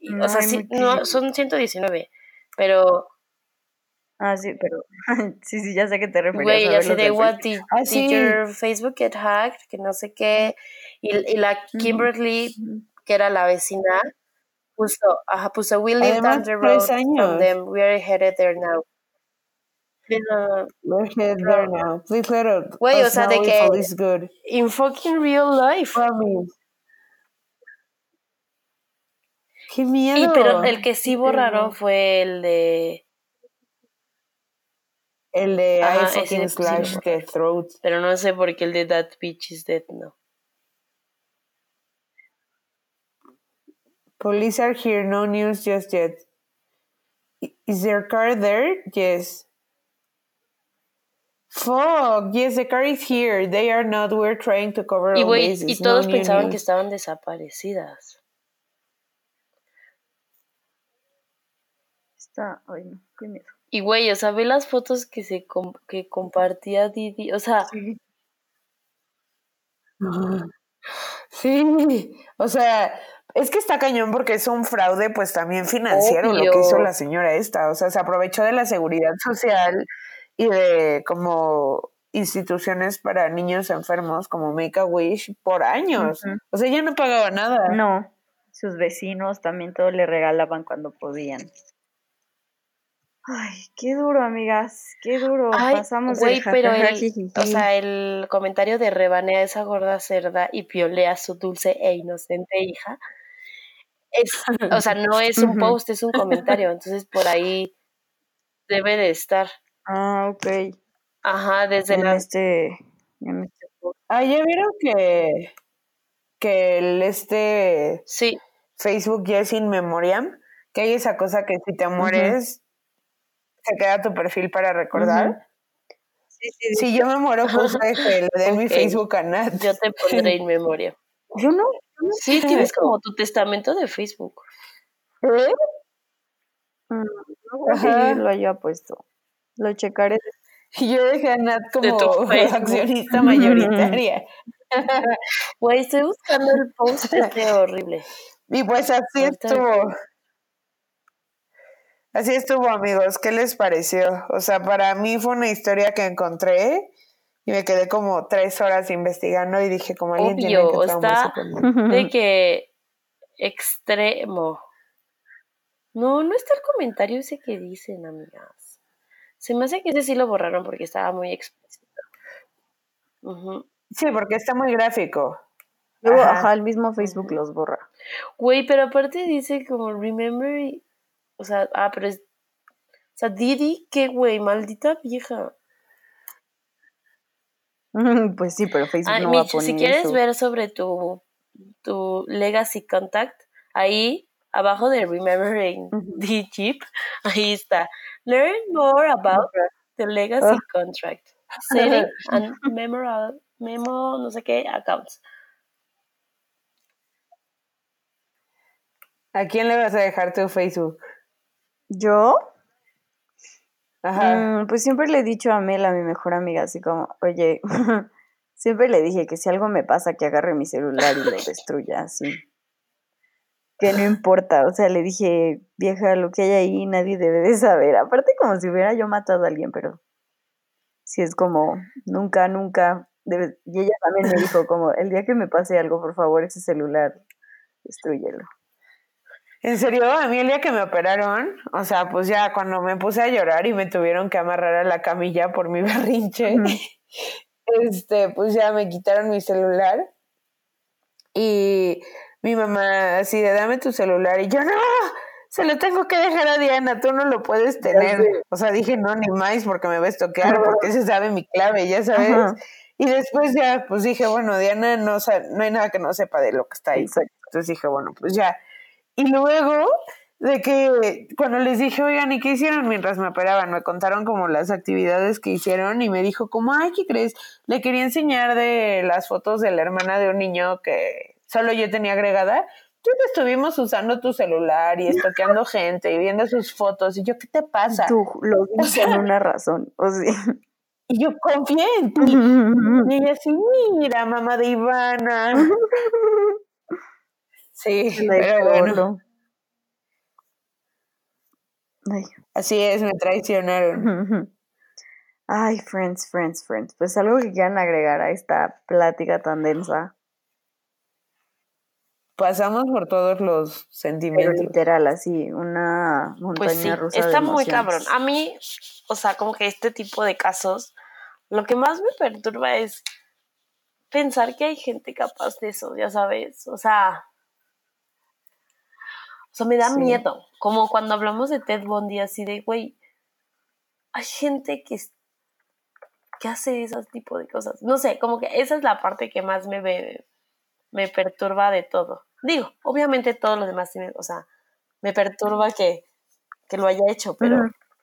y, o sea, sí, no, son 119, pero Ah, sí, pero sí, sí, ya sé que te referías Güey, a ya sé de what did, Ah, did sí. your Facebook get hacked, que no sé qué. Y, y la Kimberly, Ujú. que era la vecina, puso, ajá, puso, we lived Además, down the road from them, we are headed there now. Pero, We're head there now. Please let us Güey, o sea, de que- all is good. in fucking real life. Promise. ¡Qué miedo! Y pero el que sí borraron fue el de, El de Ajá, I fucking slash the throat. pero no sé por qué el de that bitch is dead, no. Police are here, no news just yet. Is their car there? Yes. Fuck, yes, the car is here. They are not. We're trying to cover Y all güey, bases. y No todos new pensaban que news. estaban desaparecidas. Está, ay no, qué miedo. Y güey, o sea, ve las fotos que se com- que compartía Didi, o sea, Sí. Sí, o sea, es que está cañón porque es un fraude, pues también financiero lo que hizo la señora esta. O sea, se aprovechó de la seguridad social y de como instituciones para niños enfermos como Make a Wish por años. O sea, ella no pagaba nada. No, sus vecinos también todo le regalaban cuando podían. Ay, qué duro, amigas, qué duro. ay, Pasamos güey, pero el, o sea, el comentario de rebanea a esa gorda cerda y piolea a su dulce e inocente hija, es, o sea, no es un post, es un comentario, entonces por ahí debe de estar. Ah, ok. Ajá, desde En la, este, en este. Ah, ya vieron que, que el este sí, Facebook ya es in memoriam, que hay esa cosa que si te mueres se queda tu perfil para recordar. Sí, sí, Si yo me muero, puse que le dé mi Ok. Facebook a Nat. yo te pondré en memoria. Yo no. Sí, tienes como tu testamento de Facebook. ¿Eh? mm, No lo haya puesto. Lo checaré. Y yo dejé a Nat como accionista mayoritaria. Güey, estoy buscando el post, este horrible. Y pues así estuvo. Así estuvo, amigos. ¿Qué les pareció? O sea, para mí fue una historia que encontré y me quedé como tres horas investigando y dije, como alguien tiene Obvio, que traumarse está-. De que extremo. No, no está el comentario ese que dicen, amigas. Se me hace que ese sí lo borraron porque estaba muy explícito. Sí, porque está muy gráfico. Luego, Ajá. ajá, el mismo Facebook los borra. Güey, pero aparte dice como remember, o sea, ah, pero es, o sea, Didi, qué güey, maldita vieja. Pues sí, pero Facebook Ay, no va a poner si quieres eso. ver sobre tu, tu Legacy Contact, ahí abajo de Remembering Ujú. the Chip, ahí está. Learn more about the Legacy Ah. Contract. Setting and memorial, memo, no sé qué, accounts. ¿A quién le vas a dejar tu Facebook? ¿Yo? Ajá. Mm, pues siempre le he dicho a Mel, a mi mejor amiga, así como, oye, siempre le dije que si algo me pasa, que agarre mi celular y lo destruya, así. Que no importa, o sea, le dije, vieja, lo que hay ahí nadie debe de saber. Aparte como si hubiera yo matado a alguien, pero si es como, nunca, nunca. debe- Y ella también me dijo como, el día que me pase algo, por favor, ese celular, destruyelo. En serio, a mí el día que me operaron, o sea, pues ya cuando me puse a llorar y me tuvieron que amarrar a la camilla por mi berrinche, este, pues ya me quitaron mi celular y mi mamá así de dame tu celular y yo no, se lo tengo que dejar a Diana, tú no lo puedes tener. O sea, dije no, ni más porque me va a estoquear, porque se sabe mi clave, ya sabes. Ajá. Y después ya, pues dije, bueno, Diana no, no hay nada que no sepa de lo que está ahí. Exacto. Entonces dije, bueno, pues ya. Y luego de que cuando les dije, oigan, ¿y qué hicieron mientras me operaban? Me contaron como las actividades que hicieron y me dijo como, ay, ¿qué crees? Le quería enseñar de las fotos de la hermana de un niño que solo yo tenía agregada. Entonces estuvimos usando tu celular y estoqueando gente y viendo sus fotos. Y yo, ¿qué te pasa? Tú lo dices en una razón, o sea. Y yo confié en ti. Y ella así, mira, mamá de Ivana. Sí, pero bueno. Ay. Así es, me traicionaron. Ay, friends, friends, friends. Pues algo que quieran agregar a esta plática tan densa. Pasamos por todos los Pero sentimientos. literal, así, una montaña Pues sí, rusa de está muy cabrón. A mí, o sea, como que este tipo de casos, lo que más me perturba es pensar que hay gente capaz de eso, ya sabes. O sea, o sea, me da Sí. miedo. Como cuando hablamos de Ted Bundy, así de, güey, hay gente que, que hace ese tipo de cosas. No sé, como que esa es la parte que más me, ve- me perturba de todo. Digo, obviamente todo lo demás, o sea, me perturba que, que lo haya hecho, pero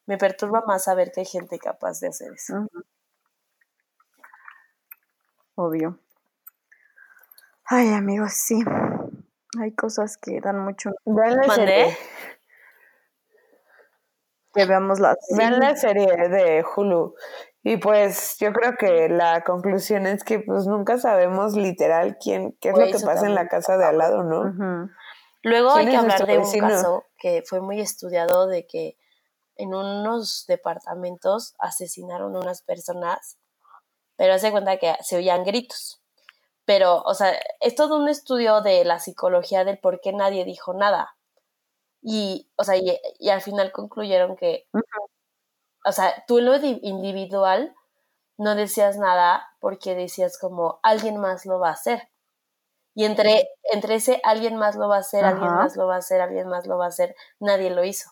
me perturba más saber que hay gente capaz de hacer eso. Obvio. Ay, amigos, sí. Hay cosas que dan mucho Vean la ¿Mandé? serie. que veamos la Vean la serie de Hulu. Y pues yo creo que la conclusión es que pues nunca sabemos literal quién, qué es lo que pasa en la casa de al lado, ¿no? Luego hay ¿Quién que hablar de un caso que fue muy estudiado de que en unos departamentos asesinaron a unas personas, pero hace cuenta que se oían gritos. Pero, o sea, es todo un estudio de la psicología del por qué nadie dijo nada. Y, o sea, y, y al final concluyeron que, o sea, tú en lo di- individual no decías nada porque decías como alguien más lo va a hacer. Y entre, entre ese alguien más lo va a hacer, alguien más lo va a hacer, alguien más lo va a hacer, nadie lo hizo.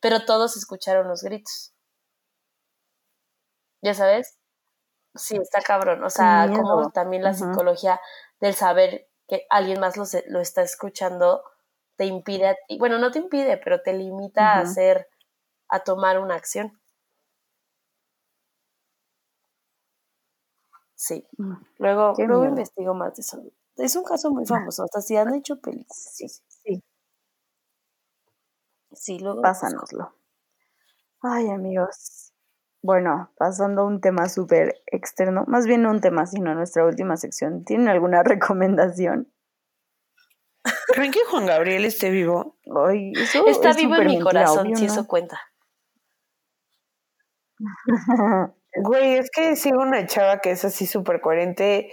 Pero todos escucharon los gritos. ¿Ya sabes? Sí, está cabrón. O sea, como también la psicología del saber que alguien más lo, lo está escuchando te impide, a ti- bueno, no te impide, pero te limita a hacer, a tomar una acción. Sí. Mm. Luego, Qué luego miedo. investigo más de eso. Es un caso muy famoso, hasta si han hecho películas. Sí, sí. Sí, luego. Pásanoslo. Ay, amigos. Bueno, pasando a un tema súper externo, más bien no un tema, sino nuestra última sección. ¿Tienen alguna recomendación? ¿Creen que Juan Gabriel esté vivo? Ay, eso Está es vivo en mi corazón, obvio, si ¿no? eso cuenta. Güey, es que sigo una chava que es así súper coherente,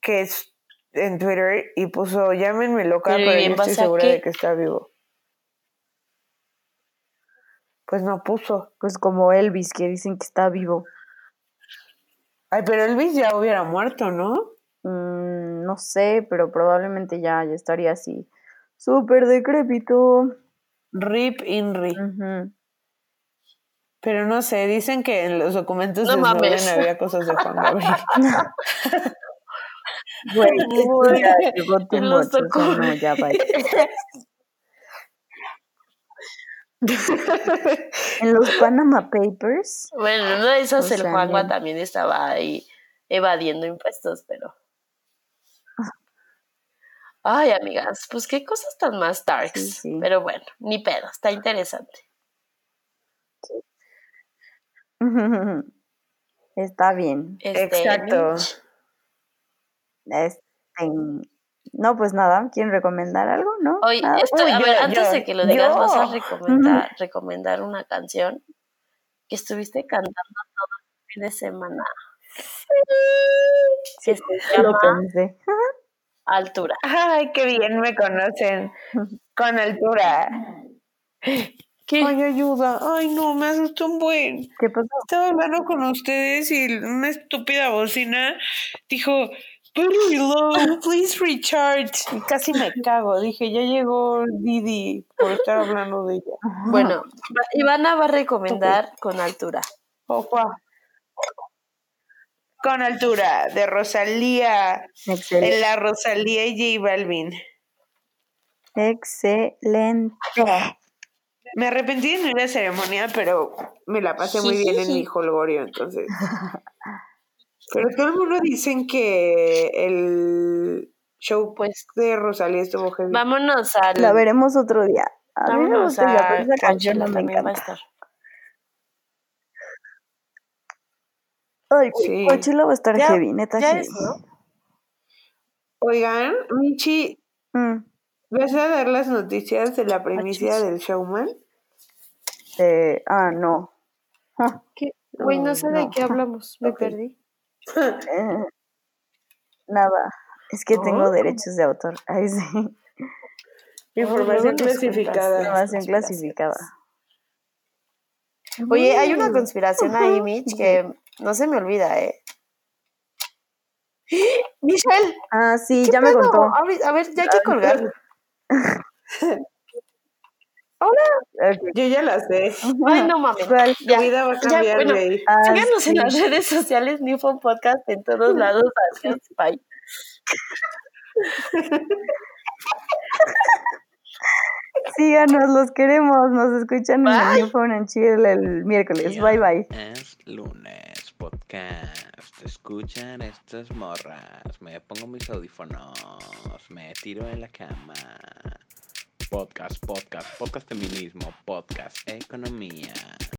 que es en Twitter y puso, llámenme loca, Pero, ¿y pero yo estoy segura de que está vivo. Pues no puso. Pues como Elvis, que dicen que está vivo. Ay, pero Elvis ya hubiera muerto, ¿no? Mm, no sé, pero probablemente ya, ya estaría así. Súper decrépito. Rip Inri. Pero no sé, dicen que en los documentos No de mames. Snowden había cosas de Juan Gabriel. Güey, ya llegó no, ya va. En los Panama Papers, Bueno, en una de esas el Juanma bien. también estaba ahí evadiendo impuestos, pero. Ay, amigas, pues qué cosas tan más darks. Sí, sí. Pero bueno, ni pedo, está interesante. está bien. Este, Exacto. Este, no, pues nada, ¿quieren recomendar algo? ¿No? Oye, esto- Uy, a yo- ver, antes yo- de que lo digas, yo. vas a recomendar, recomendar una canción que estuviste cantando todo el fin de semana. Sí, que se lo llama pensé. Altura. Ay, qué bien me conocen. Con altura. ¿Qué? Ay, ayuda. Ay, no, me asustó un buen. ¿Qué pasó? Estaba hablando con ustedes y una estúpida bocina dijo, please recharge. Y casi me cago. Dije, ya llegó Didi por estar hablando de ella. Bueno, va- Ivana va a recomendar con altura. Opa. Con altura, de Rosalía. Excelente. En la Rosalía y J Balvin. Excelente. Me arrepentí de no ir a ceremonia, pero me la pasé muy bien en mi holgorio, entonces. Pero todo el mundo dicen que el show Pues de Rosalía estuvo heavy. vámonos al. La veremos otro día. A mí me vámonos gusta ella, pero a esa canción no me también va a encanta. estar. Ay, Sí. Coachella va a estar Ya- heavy, neta ya heavy. es, ¿no? Oigan, Michi, Mm, ¿vas a dar las noticias de la primicia Achis. del showman? Eh, ah, no. ¿Qué? Güey, no sé de qué hablamos, me perdí. Eh, nada. Es que tengo Oh. derechos de autor. Ay, sí. Información clasificada. Información clasificada. Oye, hay una conspiración ahí, Mitch, que no se me olvida, ¿eh? Michelle, Ah, sí, ¿qué ya me contó. A ver, a ver, ya hay que colgar. Ok. Yo ya la sé. Ay, no mames. Ya, vida va a ya, cambiar, bueno, güey. Ah, Síganos en las redes sociales, Newfound Podcast, en todos lados. Adiós, bye. Síganos, los queremos. Nos escuchan en Bye. el New Phone and Chill el miércoles. Bye, bye. Es lunes, podcast. Escuchan estas morras. Me pongo mis audífonos. Me tiro en la cama. Podcast, podcast, podcast feminismo, podcast economía.